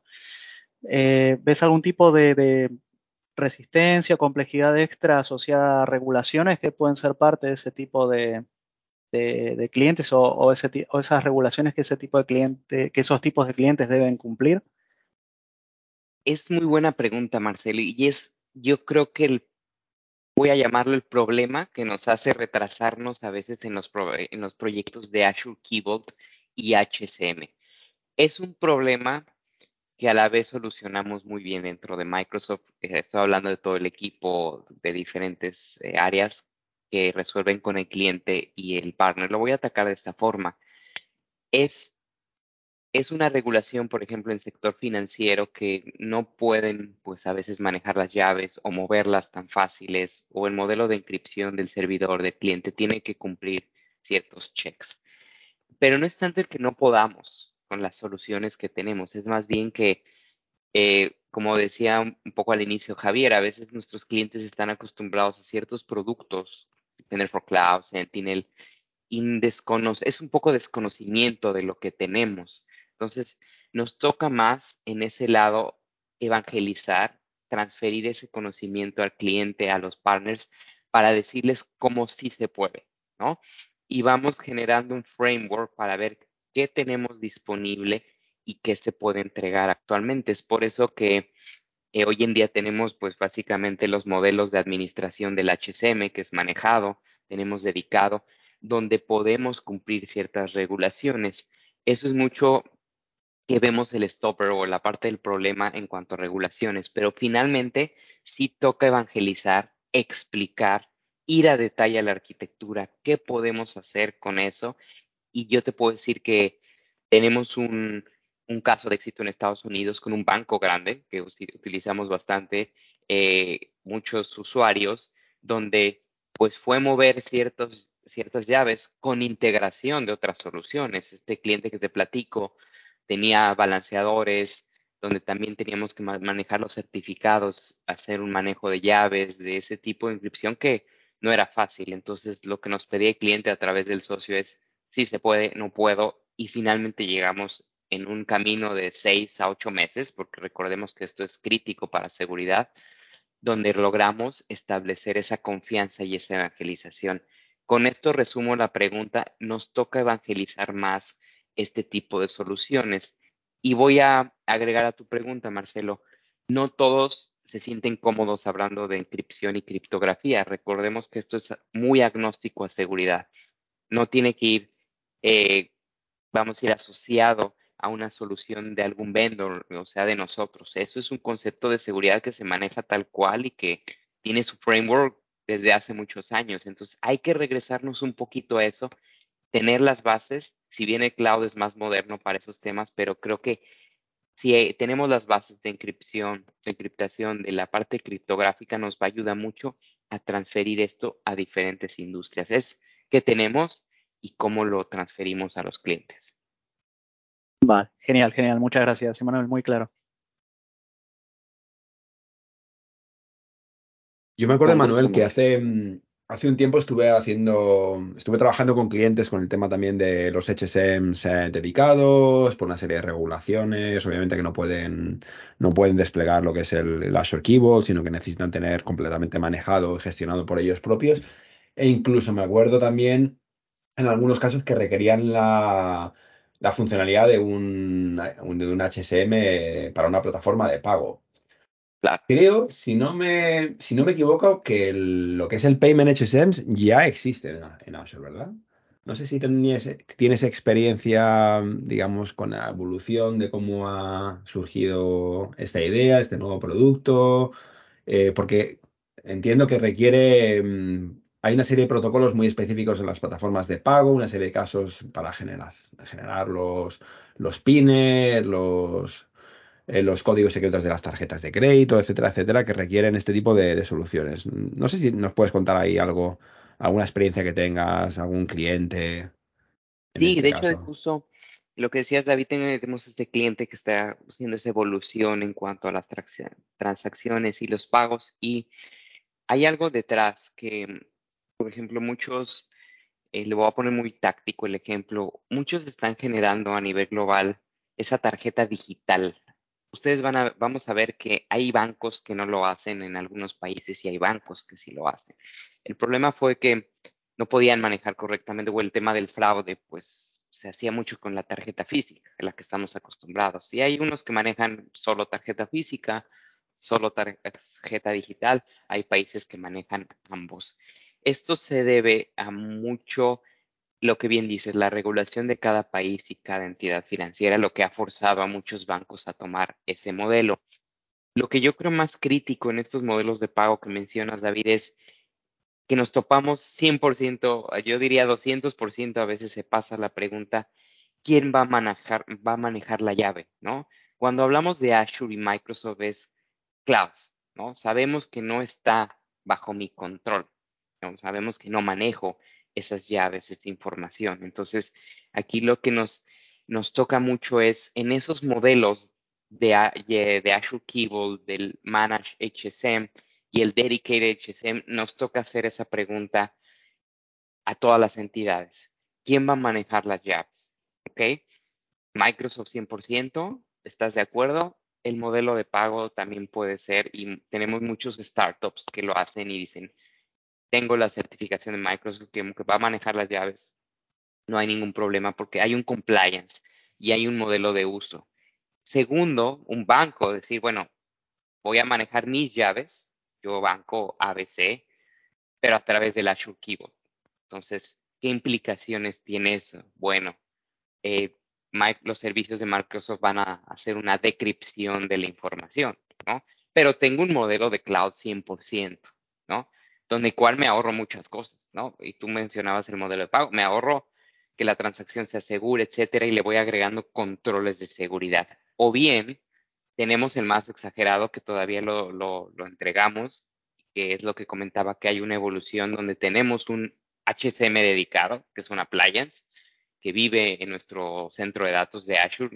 [SPEAKER 2] ¿Ves algún tipo de, resistencia o complejidad extra asociada a regulaciones que pueden ser parte de ese tipo de, clientes o, esas regulaciones que ese tipo de cliente, que esos tipos de clientes deben cumplir?
[SPEAKER 4] Es muy buena pregunta, Marcelo, y es, yo creo que voy a llamarlo el problema que nos hace retrasarnos a veces en los, en los proyectos de Azure Key y HCM. Es un problema que a la vez solucionamos muy bien dentro de Microsoft. Eh, estoy hablando de todo el equipo de diferentes eh, áreas que resuelven con el cliente y el partner. Lo voy a atacar de esta forma. Es, es una regulación, por ejemplo, en sector financiero que no pueden, pues a veces manejar las llaves o moverlas tan fáciles o el modelo de inscripción del servidor del cliente tiene que cumplir ciertos checks. Pero no es tanto el que no podamos, con las soluciones que tenemos. Es más bien que, eh, como decía un poco al inicio Javier, a veces nuestros clientes están acostumbrados a ciertos productos, Tener for Cloud, Sentinel, y es un poco desconocimiento de lo que tenemos. Entonces, nos toca más en ese lado evangelizar, transferir ese conocimiento al cliente, a los partners, para decirles cómo sí se puede, ¿no? Y vamos generando un framework para ver qué tenemos disponible y qué se puede entregar actualmente. Es por eso que eh, hoy en día tenemos pues básicamente los modelos de administración del HCM que es manejado, tenemos dedicado, donde podemos cumplir ciertas regulaciones. Eso es mucho que vemos el stopper o la parte del problema en cuanto a regulaciones, pero finalmente sí toca evangelizar, explicar, ir a detalle a la arquitectura, qué podemos hacer con eso. Y yo te puedo decir que tenemos un, un caso de éxito en Estados Unidos con un banco grande que utilizamos bastante, eh, muchos usuarios, donde pues fue mover ciertos, ciertas llaves con integración de otras soluciones. Este cliente que te platico tenía balanceadores, donde también teníamos que manejar los certificados, hacer un manejo de llaves, de ese tipo de inscripción que no era fácil. Entonces, lo que nos pedía el cliente a través del socio es, si se puede, no puedo, y finalmente llegamos en un camino de seis a ocho meses, porque recordemos que esto es crítico para seguridad, donde logramos establecer esa confianza y esa evangelización. Con esto resumo la pregunta, nos toca evangelizar más este tipo de soluciones. Y voy a agregar a tu pregunta, Marcelo, no todos se sienten cómodos hablando de encripción y criptografía. Recordemos que esto es muy agnóstico a seguridad. No tiene que ir, eh, vamos a ir asociado a una solución de algún vendor, o sea, de nosotros. Eso es un concepto de seguridad que se maneja tal cual y que tiene su framework desde hace muchos años. Entonces, hay que regresarnos un poquito a eso, tener las bases, si bien el cloud es más moderno para esos temas, pero creo que si tenemos las bases de encripción, de encriptación de la parte criptográfica, nos va a ayudar mucho a transferir esto a diferentes industrias. Es qué tenemos y cómo lo transferimos a los clientes.
[SPEAKER 2] Vale, genial, genial. Muchas gracias, Emanuel, muy claro.
[SPEAKER 1] Yo me acuerdo, Manuel, que hace, mm, hace un tiempo estuve haciendo, estuve trabajando con clientes con el tema también de los HSMs eh, dedicados, por una serie de regulaciones, obviamente que no pueden, no pueden desplegar lo que es el, el Azure Keyboard, sino que necesitan tener completamente manejado y gestionado por ellos propios. E incluso me acuerdo también en algunos casos que requerían la, la funcionalidad de un, de un HSM para una plataforma de pago. Creo, si no me, si no me equivoco, que lo que es el Payment HSM ya existe en, en Azure, ¿verdad? No sé si tienes, tienes experiencia, digamos, con la evolución de cómo ha surgido esta idea, este nuevo producto, eh, porque entiendo que requiere mm, hay una serie de protocolos muy específicos en las plataformas de pago, una serie de casos para generar, generar los, los pines, los, eh, los códigos secretos de las tarjetas de crédito, etcétera, etcétera, que requieren este tipo de, soluciones. No sé si nos puedes contar ahí algo, alguna experiencia que tengas, algún cliente.
[SPEAKER 4] Sí, este de hecho, justo lo que decías, David, tenemos este cliente que está haciendo esa evolución en cuanto a las transacciones y los pagos y hay algo detrás que por ejemplo, muchos, eh, le voy a poner muy táctico el ejemplo, muchos están generando a nivel global esa tarjeta digital. Ustedes van a, vamos a ver que hay bancos que no lo hacen en algunos países y hay bancos que sí lo hacen. El problema fue que no podían manejar correctamente o el tema del fraude, pues se hacía mucho con la tarjeta física, a la que estamos acostumbrados. Y hay unos que manejan solo tarjeta física, solo tarjeta digital, hay países que manejan ambos. Esto se debe a mucho lo que bien dices, la regulación de cada país y cada entidad financiera, lo que ha forzado a muchos bancos a tomar ese modelo. Lo que yo creo más crítico en estos modelos de pago que mencionas, David, es que nos topamos 100%, yo diría 200% a veces se pasa la pregunta, ¿quién va a manejar, va a manejar la llave? ¿no? Cuando hablamos de Azure y Microsoft es cloud, ¿no? Sabemos que no está bajo mi control sabemos que no manejo esas llaves, esa información. Entonces, aquí lo que nos, nos toca mucho es en esos modelos de, de Azure Keyboard, del Managed HSM y el Dedicated HSM, nos toca hacer esa pregunta a todas las entidades. ¿Quién va a manejar las llaves? ¿Ok? Microsoft 100%, ¿estás de acuerdo? El modelo de pago también puede ser y tenemos muchos startups que lo hacen y dicen, tengo la certificación de Microsoft que, va a manejar las llaves. no hay ningún problema porque hay un compliance y hay un modelo de uso. Segundo, un banco, decir, bueno, voy a manejar mis llaves, yo banco ABC, pero a través del Azure Keyboard. Entonces, ¿qué implicaciones tiene eso? Bueno, eh, los servicios de Microsoft van a hacer una decripción de la información, ¿no? Pero tengo un modelo de cloud 100%, ¿no? Donde cual me ahorro muchas cosas, ¿no? Y tú mencionabas el modelo de pago, me ahorro que la transacción se asegure, etcétera, y le voy agregando controles de seguridad. O bien, tenemos el más exagerado que todavía lo, lo, entregamos, que es lo que comentaba, que hay una evolución donde tenemos un HCM dedicado, que es una appliance, que vive en nuestro centro de datos de Azure.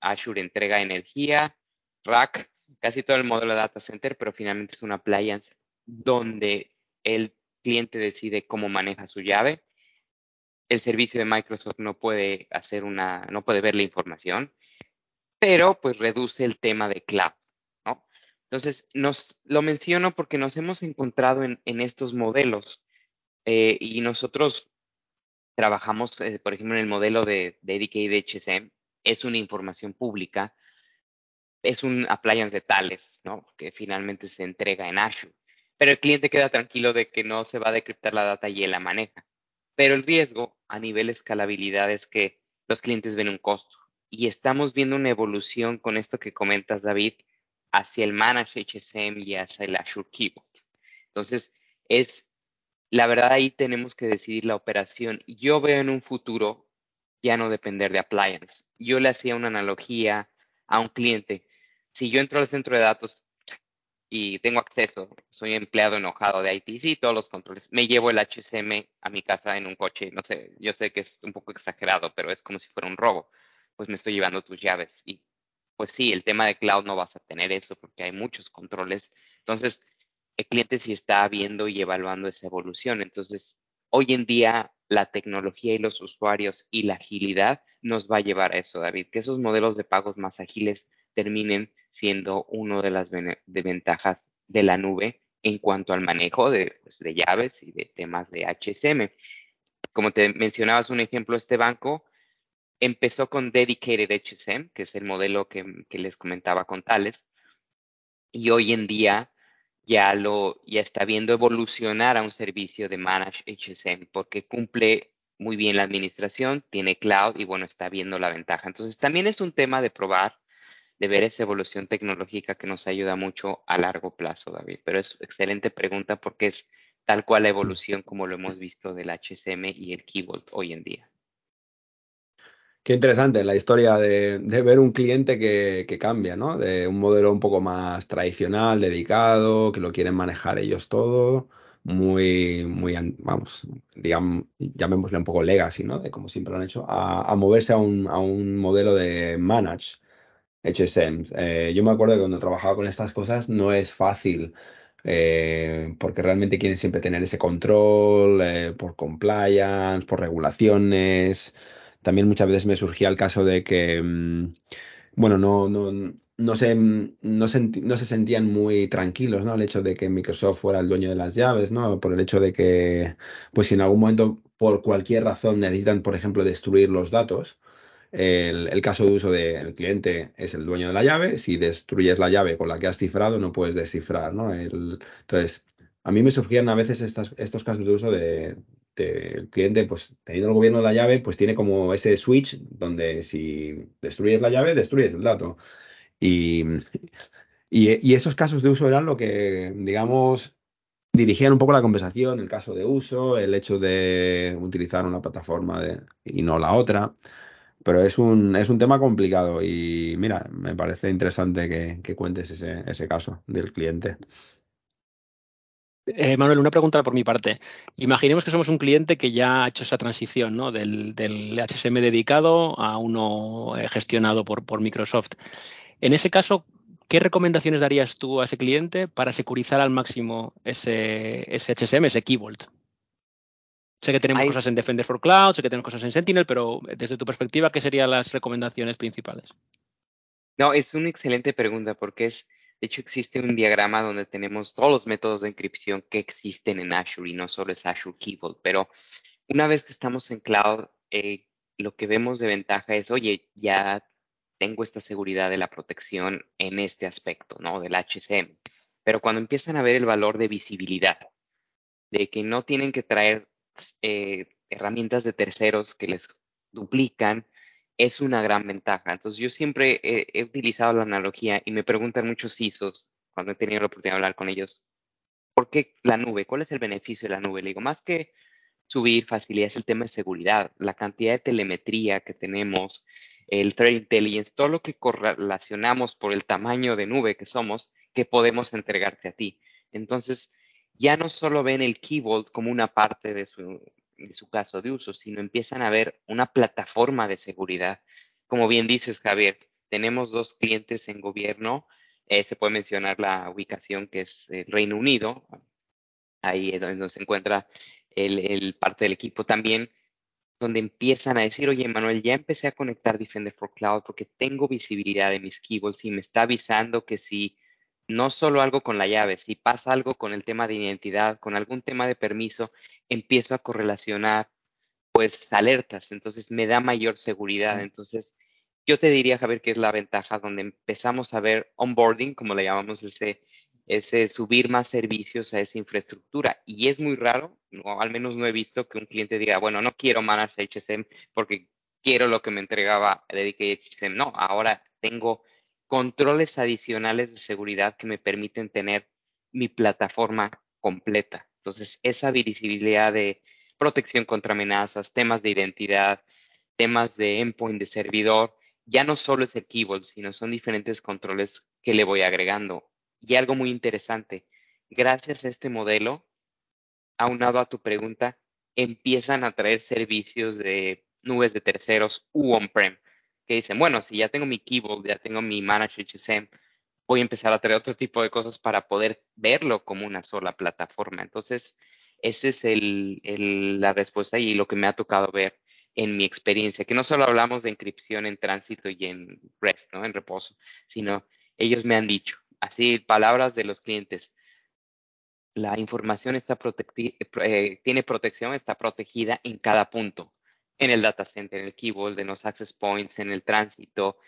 [SPEAKER 4] Azure entrega energía, rack, casi todo el módulo de data center, pero finalmente es una appliance donde el cliente decide cómo maneja su llave. El servicio de Microsoft no puede hacer una, no puede ver la información, pero pues reduce el tema de cloud, ¿no? Entonces, nos lo menciono porque nos hemos encontrado en, estos modelos eh, y nosotros trabajamos, eh, por ejemplo, en el modelo de Dedicated HSM, es una información pública, es un appliance de tales, ¿no? Que finalmente se entrega en Azure. Pero el cliente queda tranquilo de que no se va a decriptar la data y él la maneja. Pero el riesgo a nivel escalabilidad es que los clientes ven un costo. Y estamos viendo una evolución con esto que comentas, David, hacia el Managed HSM y hacia el Azure Keyboard. Entonces, es la verdad ahí tenemos que decidir la operación. Yo veo en un futuro ya no depender de appliance. Yo le hacía una analogía a un cliente. Si yo entro al centro de datos y tengo acceso, soy empleado enojado de IT, sí, todos los controles, me llevo el HSM a mi casa en un coche, no sé, yo sé que es un poco exagerado, pero es como si fuera un robo, pues me estoy llevando tus llaves. Y pues sí, el tema de cloud no vas a tener eso porque hay muchos controles. Entonces, el cliente sí está viendo y evaluando esa evolución. Entonces, hoy en día la tecnología y los usuarios y la agilidad nos va a llevar a eso, David, que esos modelos de pagos más ágiles terminen siendo una de las ventajas de la nube en cuanto al manejo de, pues, de, llaves y de temas de HSM. Como te mencionabas un ejemplo, este banco empezó con Dedicated HSM, que es el modelo que, que les comentaba con Tales, y hoy en día ya lo ya está viendo evolucionar a un servicio de Managed HSM porque cumple muy bien la administración, tiene cloud y bueno, está viendo la ventaja. Entonces también es un tema de probar, de ver esa evolución tecnológica que nos ayuda mucho a largo plazo, David. Pero es excelente pregunta porque es tal cual la evolución como lo hemos visto del HSM y el Keyboard hoy en día.
[SPEAKER 1] Qué interesante la historia de, ver un cliente que, cambia, ¿no? De un modelo un poco más tradicional, dedicado, que lo quieren manejar ellos todo, muy, muy, vamos, digamos, llamémosle un poco legacy, ¿no? De como siempre lo han hecho, a, moverse a un, a un, modelo de manage HSM. Eh, yo me acuerdo que cuando trabajaba con estas cosas no es fácil. Eh, porque realmente quieren siempre tener ese control eh, por compliance, por regulaciones, también muchas veces me surgía el caso de que, mm, bueno, no, no, no, se, no, se sentían muy tranquilos, ¿no? El hecho de que Microsoft fuera el dueño de las llaves, ¿no? Por el hecho de que, pues si en algún momento, por cualquier razón, necesitan, por ejemplo, destruir los datos, el, caso de uso del cliente es el dueño de la llave. Si destruyes la llave con la que has cifrado, no puedes descifrar, ¿no? entonces, a mí me surgían a veces estos casos de uso de, el cliente, pues teniendo el gobierno de la llave, pues tiene como ese switch donde si destruyes la llave, destruyes el dato. Y, y, esos casos de uso eran lo que, digamos, dirigían un poco la conversación, el caso de uso, el hecho de utilizar una plataforma y no la otra. Pero es un, es un tema complicado y mira, me parece interesante que, que cuentes ese, ese caso del cliente.
[SPEAKER 3] Eh, Manuel, una pregunta por mi parte. Imaginemos que somos un cliente que ya ha hecho esa transición ¿no? del, HSM dedicado a uno eh, gestionado por, por, Microsoft. En ese caso, ¿qué recomendaciones darías tú a ese cliente para securizar al máximo ese, ese HSM, ese Key Sé que tenemos cosas en Defender for Cloud, sé que tenemos cosas en Sentinel, pero desde tu perspectiva, ¿qué serían las recomendaciones principales?
[SPEAKER 4] No, es una excelente pregunta porque es de hecho, existe un diagrama donde tenemos todos los métodos de encripción que existen en Azure y no solo es Azure Keyboard, pero una vez que estamos en cloud, eh, lo que vemos de ventaja es, oye, ya tengo esta seguridad de la protección en este aspecto, ¿no? Del HCM. Pero cuando empiezan a ver el valor de visibilidad, de que no tienen que traer eh, herramientas de terceros que les duplican, es una gran ventaja. Entonces yo siempre he, utilizado la analogía y me preguntan muchos CISOs cuando he tenido la oportunidad de hablar con ellos, ¿por qué la nube? ¿Cuál es el beneficio de la nube? Le digo, más que subir facilidad es el tema de seguridad, la cantidad de telemetría que tenemos, el threat intelligence, todo lo que correlacionamos por el tamaño de nube que somos, que podemos entregarte a ti. Entonces, ya no solo ven el Keyboard como una parte de su, de su caso de uso, sino empiezan a ver una plataforma de seguridad. Como bien dices, Javier, tenemos dos clientes en gobierno. Eh, se puede mencionar la ubicación que es el Reino Unido, ahí es donde se encuentra el, el, parte del equipo también, donde empiezan a decir, oye, Manuel, ya empecé a conectar Defender for Cloud porque tengo visibilidad de mis keyboards y me está avisando que si no solo algo con la llave, si pasa algo con el tema de identidad, con algún tema de permiso, empiezo a correlacionar pues alertas, entonces me da mayor seguridad. Entonces, yo te diría, Javier, que es la ventaja donde empezamos a ver onboarding, como le llamamos ese, ese subir más servicios a esa infraestructura. Y es muy raro, o al menos no he visto que un cliente diga, bueno, no quiero manage HSM porque quiero lo que me entregaba Dedicated HSM. No, ahora tengo controles adicionales de seguridad que me permiten tener mi plataforma completa. Entonces, esa visibilidad de protección contra amenazas, temas de identidad, temas de endpoint de servidor, ya no solo es el keyboard, sino son diferentes controles que le voy agregando. Y algo muy interesante, gracias a este modelo, aunado a tu pregunta, empiezan a traer servicios de nubes de terceros u on-prem que dicen, bueno, si ya tengo mi keyboard, ya tengo mi Manage HSM, voy a empezar a traer otro tipo de cosas para poder verlo como una sola plataforma. Entonces, esa es el, la respuesta y lo que me ha tocado ver en mi experiencia, que no solo hablamos de encripción en tránsito y en REST, ¿no? En reposo, sino ellos me han dicho, así palabras de los clientes, la información está eh, tiene protección, está protegida en cada punto en el data center, en el keyboard, en los access points, en el tránsito.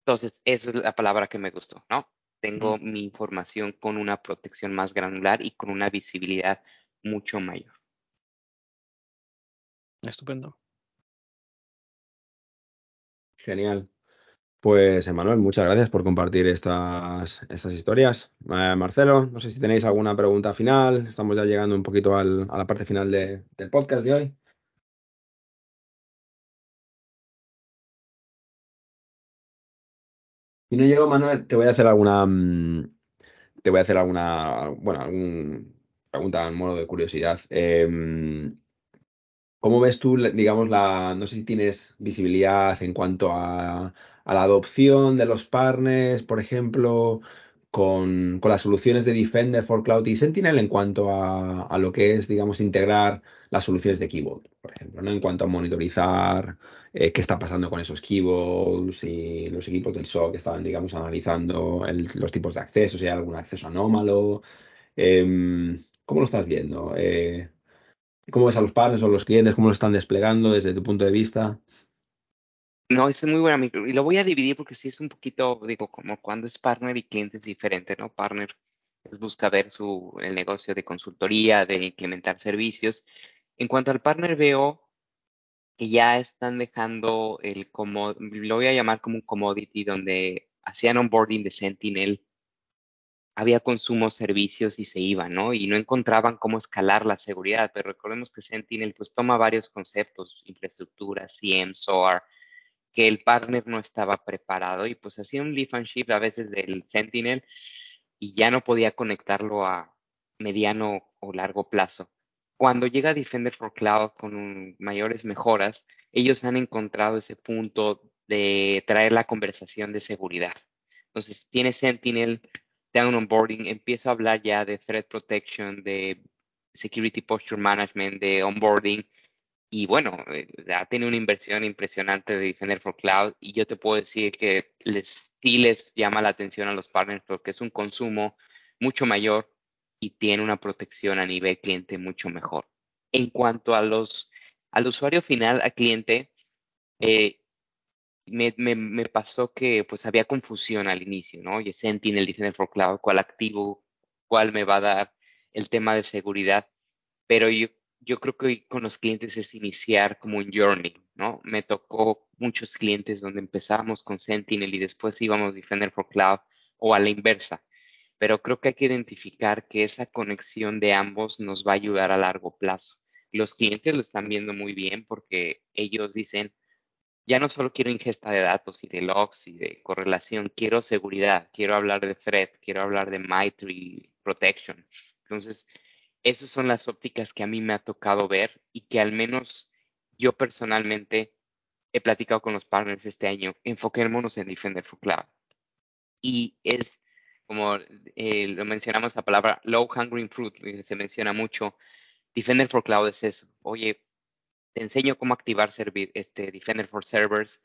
[SPEAKER 4] Entonces, esa es la palabra que me gustó, ¿no? Tengo mi información con una protección más granular y con una visibilidad mucho mayor.
[SPEAKER 3] Estupendo.
[SPEAKER 1] Genial. Pues, Emanuel, muchas gracias por compartir estas, estas historias. Eh, Marcelo, no sé si tenéis alguna pregunta final. Estamos ya llegando un poquito a la parte final del podcast de hoy. Si no llego, Manuel, te voy a hacer alguna. Mm, te voy a hacer alguna. Bueno, alguna pregunta en modo de curiosidad. Em, ¿Cómo ves tú, digamos, la. No sé si tienes visibilidad en cuanto a, a la adopción de los partners, por ejemplo, con, con, las soluciones de Defender for Cloud y Sentinel en cuanto a, a, lo que es, digamos, integrar las soluciones de Keyboard, por ejemplo, ¿no? En cuanto a monitorizar eh, qué está pasando con esos keyballs y los equipos del SOC estaban, digamos, analizando los tipos de acceso, si hay algún acceso anómalo. Em, ¿Cómo lo estás viendo? Eh, ¿Cómo ves a los partners o los clientes? ¿Cómo lo están desplegando desde tu punto de vista?
[SPEAKER 4] No, es muy buena Y lo voy a dividir porque sí es un poquito, digo, como cuando es partner y cliente es diferente, ¿no? Partner busca ver su, el negocio de consultoría, de implementar servicios. En cuanto al partner, veo que ya están dejando el como, lo voy a llamar como un commodity, donde hacían onboarding de Sentinel, había consumo, servicios y se iban, ¿no? Y no encontraban cómo escalar la seguridad, pero recordemos que Sentinel pues toma varios conceptos, infraestructura, CM, SOAR, que el partner no estaba preparado y pues hacía un lift and shift a veces del Sentinel y ya no podía conectarlo a mediano o largo plazo cuando llega Defender for Cloud con mayores mejoras, ellos han encontrado ese punto de traer la conversación de seguridad. Entonces, tiene Sentinel, Down Onboarding, empieza a hablar ya de Threat Protection, de Security Posture Management, de Onboarding. Y bueno, eh, ha tenido una inversión impresionante de Defender for Cloud. Y yo te puedo decir que sí les llama la atención a los partners porque es un consumo mucho mayor y tiene una protección a nivel cliente mucho mejor. En cuanto a los al usuario final, al cliente, eh, me, me, pasó que pues había confusión al inicio, ¿no? Oye, Sentinel, Defender for Cloud, ¿cuál activo? ¿Cuál me va a dar el tema de seguridad? Pero yo, yo creo que con los clientes es iniciar como un journey, ¿no? Me tocó muchos clientes donde empezábamos con Sentinel y después íbamos Defender for Cloud o a la inversa. Pero creo que hay que identificar que esa conexión de ambos nos va a ayudar a largo plazo. Los clientes lo están viendo muy bien porque ellos dicen, ya no solo quiero ingesta de datos y de logs y de correlación, quiero seguridad, quiero hablar de threat, quiero hablar de MITRE protection. Entonces, esas son las ópticas que a mí me ha tocado ver y que al menos yo personalmente he platicado con los partners este año. Enfoquémonos en Defender for Cloud. Y es como eh, lo mencionamos la palabra low hungry fruit, se menciona mucho. Defender for Cloud es eso. Oye, te enseño cómo activar este Defender for Servers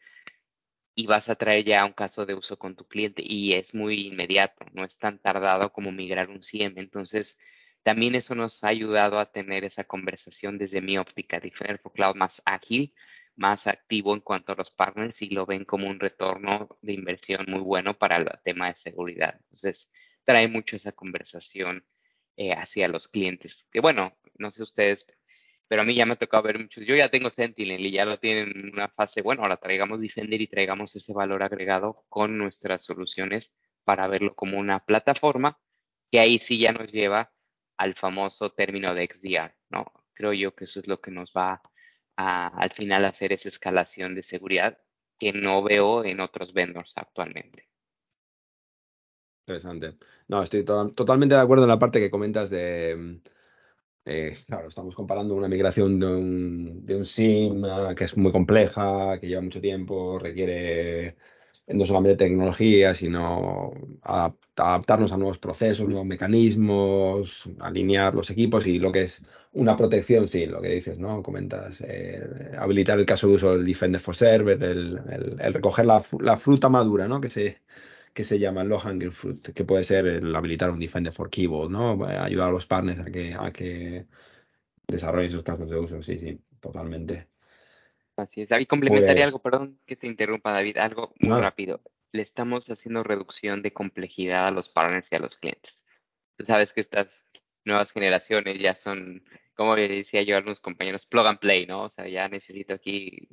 [SPEAKER 4] y vas a traer ya un caso de uso con tu cliente y es muy inmediato, no es tan tardado como migrar un CIEM. Entonces, también eso nos ha ayudado a tener esa conversación desde mi óptica, Defender for Cloud más ágil, más activo en cuanto a los partners y lo ven como un retorno de inversión muy bueno para el tema de seguridad. Entonces, trae mucho esa conversación eh, hacia los clientes. Que bueno, no sé ustedes, pero a mí ya me ha tocado ver muchos. Yo ya tengo Sentinel y ya lo tienen en una fase, bueno, ahora traigamos Defender y traigamos ese valor agregado con nuestras soluciones para verlo como una plataforma que ahí sí ya nos lleva al famoso término de XDR, ¿no? Creo yo que eso es lo que nos va al final hacer esa escalación de seguridad que no veo en otros vendors actualmente.
[SPEAKER 1] Interesante. No, estoy totalmente de acuerdo en la parte que comentas de, eh, claro, estamos comparando una migración de un, de un SIM uh, que es muy compleja, que lleva mucho tiempo, requiere no solamente tecnología, sino adaptarnos a nuevos procesos, nuevos mecanismos, alinear los equipos y lo que es una protección, sí, lo que dices, ¿no? Comentas, eh, habilitar el caso de uso del Defender for Server, el, el, recoger la, la, fruta madura, ¿no? Que se, que se llama low hanging fruit, que puede ser el habilitar un Defender for Keyboard, ¿no? Ayudar a los partners a que, a que desarrollen sus casos de uso, sí, sí, totalmente.
[SPEAKER 4] Así es. David, complementaría pues algo, perdón que te interrumpa, David, algo muy rápido. Le estamos haciendo reducción de complejidad a los partners y a los clientes. Tú sabes que estas nuevas generaciones ya son, como decía yo a algunos compañeros, plug and play, ¿no? O sea, ya necesito aquí,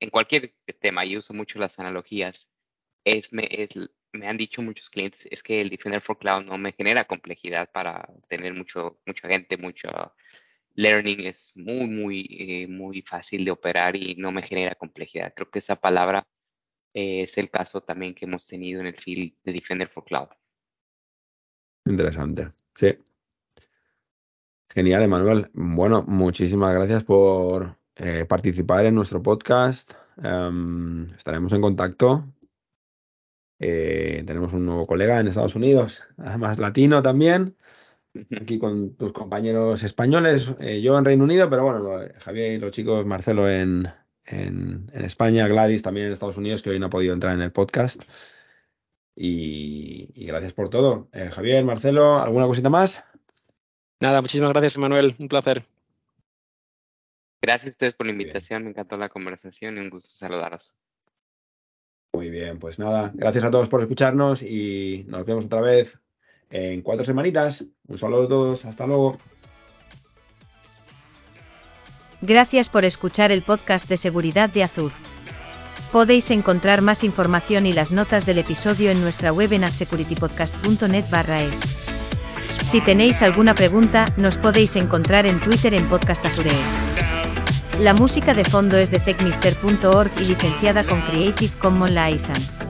[SPEAKER 4] en cualquier tema, y uso mucho las analogías, es, me, es me han dicho muchos clientes, es que el Defender for Cloud no me genera complejidad para tener mucho, mucha gente, mucho learning, es muy, muy, eh, muy fácil de operar y no me genera complejidad. Creo que esa palabra eh, es el caso también que hemos tenido en el field de Defender for Cloud.
[SPEAKER 1] Interesante, sí. Genial, Emanuel. Bueno, muchísimas gracias por eh, participar en nuestro podcast. Em, estaremos en contacto eh, tenemos un nuevo colega en Estados Unidos, además latino también, aquí con tus compañeros españoles, eh, yo en Reino Unido, pero bueno, Javier y los chicos, Marcelo en, en, España, Gladys también en Estados Unidos, que hoy no ha podido entrar en el podcast. Y, gracias por todo. Javier, Marcelo, ¿alguna cosita más?
[SPEAKER 3] Nada, muchísimas gracias, Emanuel. Un placer.
[SPEAKER 4] Gracias a ustedes por la invitación. Me encantó la conversación y un gusto saludaros.
[SPEAKER 1] Muy bien, pues nada, gracias a todos por escucharnos y nos vemos otra vez en cuatro semanitas. Un saludo a todos, hasta luego.
[SPEAKER 5] Gracias por escuchar el podcast de seguridad de Azur. Podéis encontrar más información y las notas del episodio en nuestra web en adsecuritypodcast.net barra es. Si tenéis alguna pregunta, nos podéis encontrar en Twitter en Podcast La música de fondo es de techmister.org y licenciada con Creative Commons License.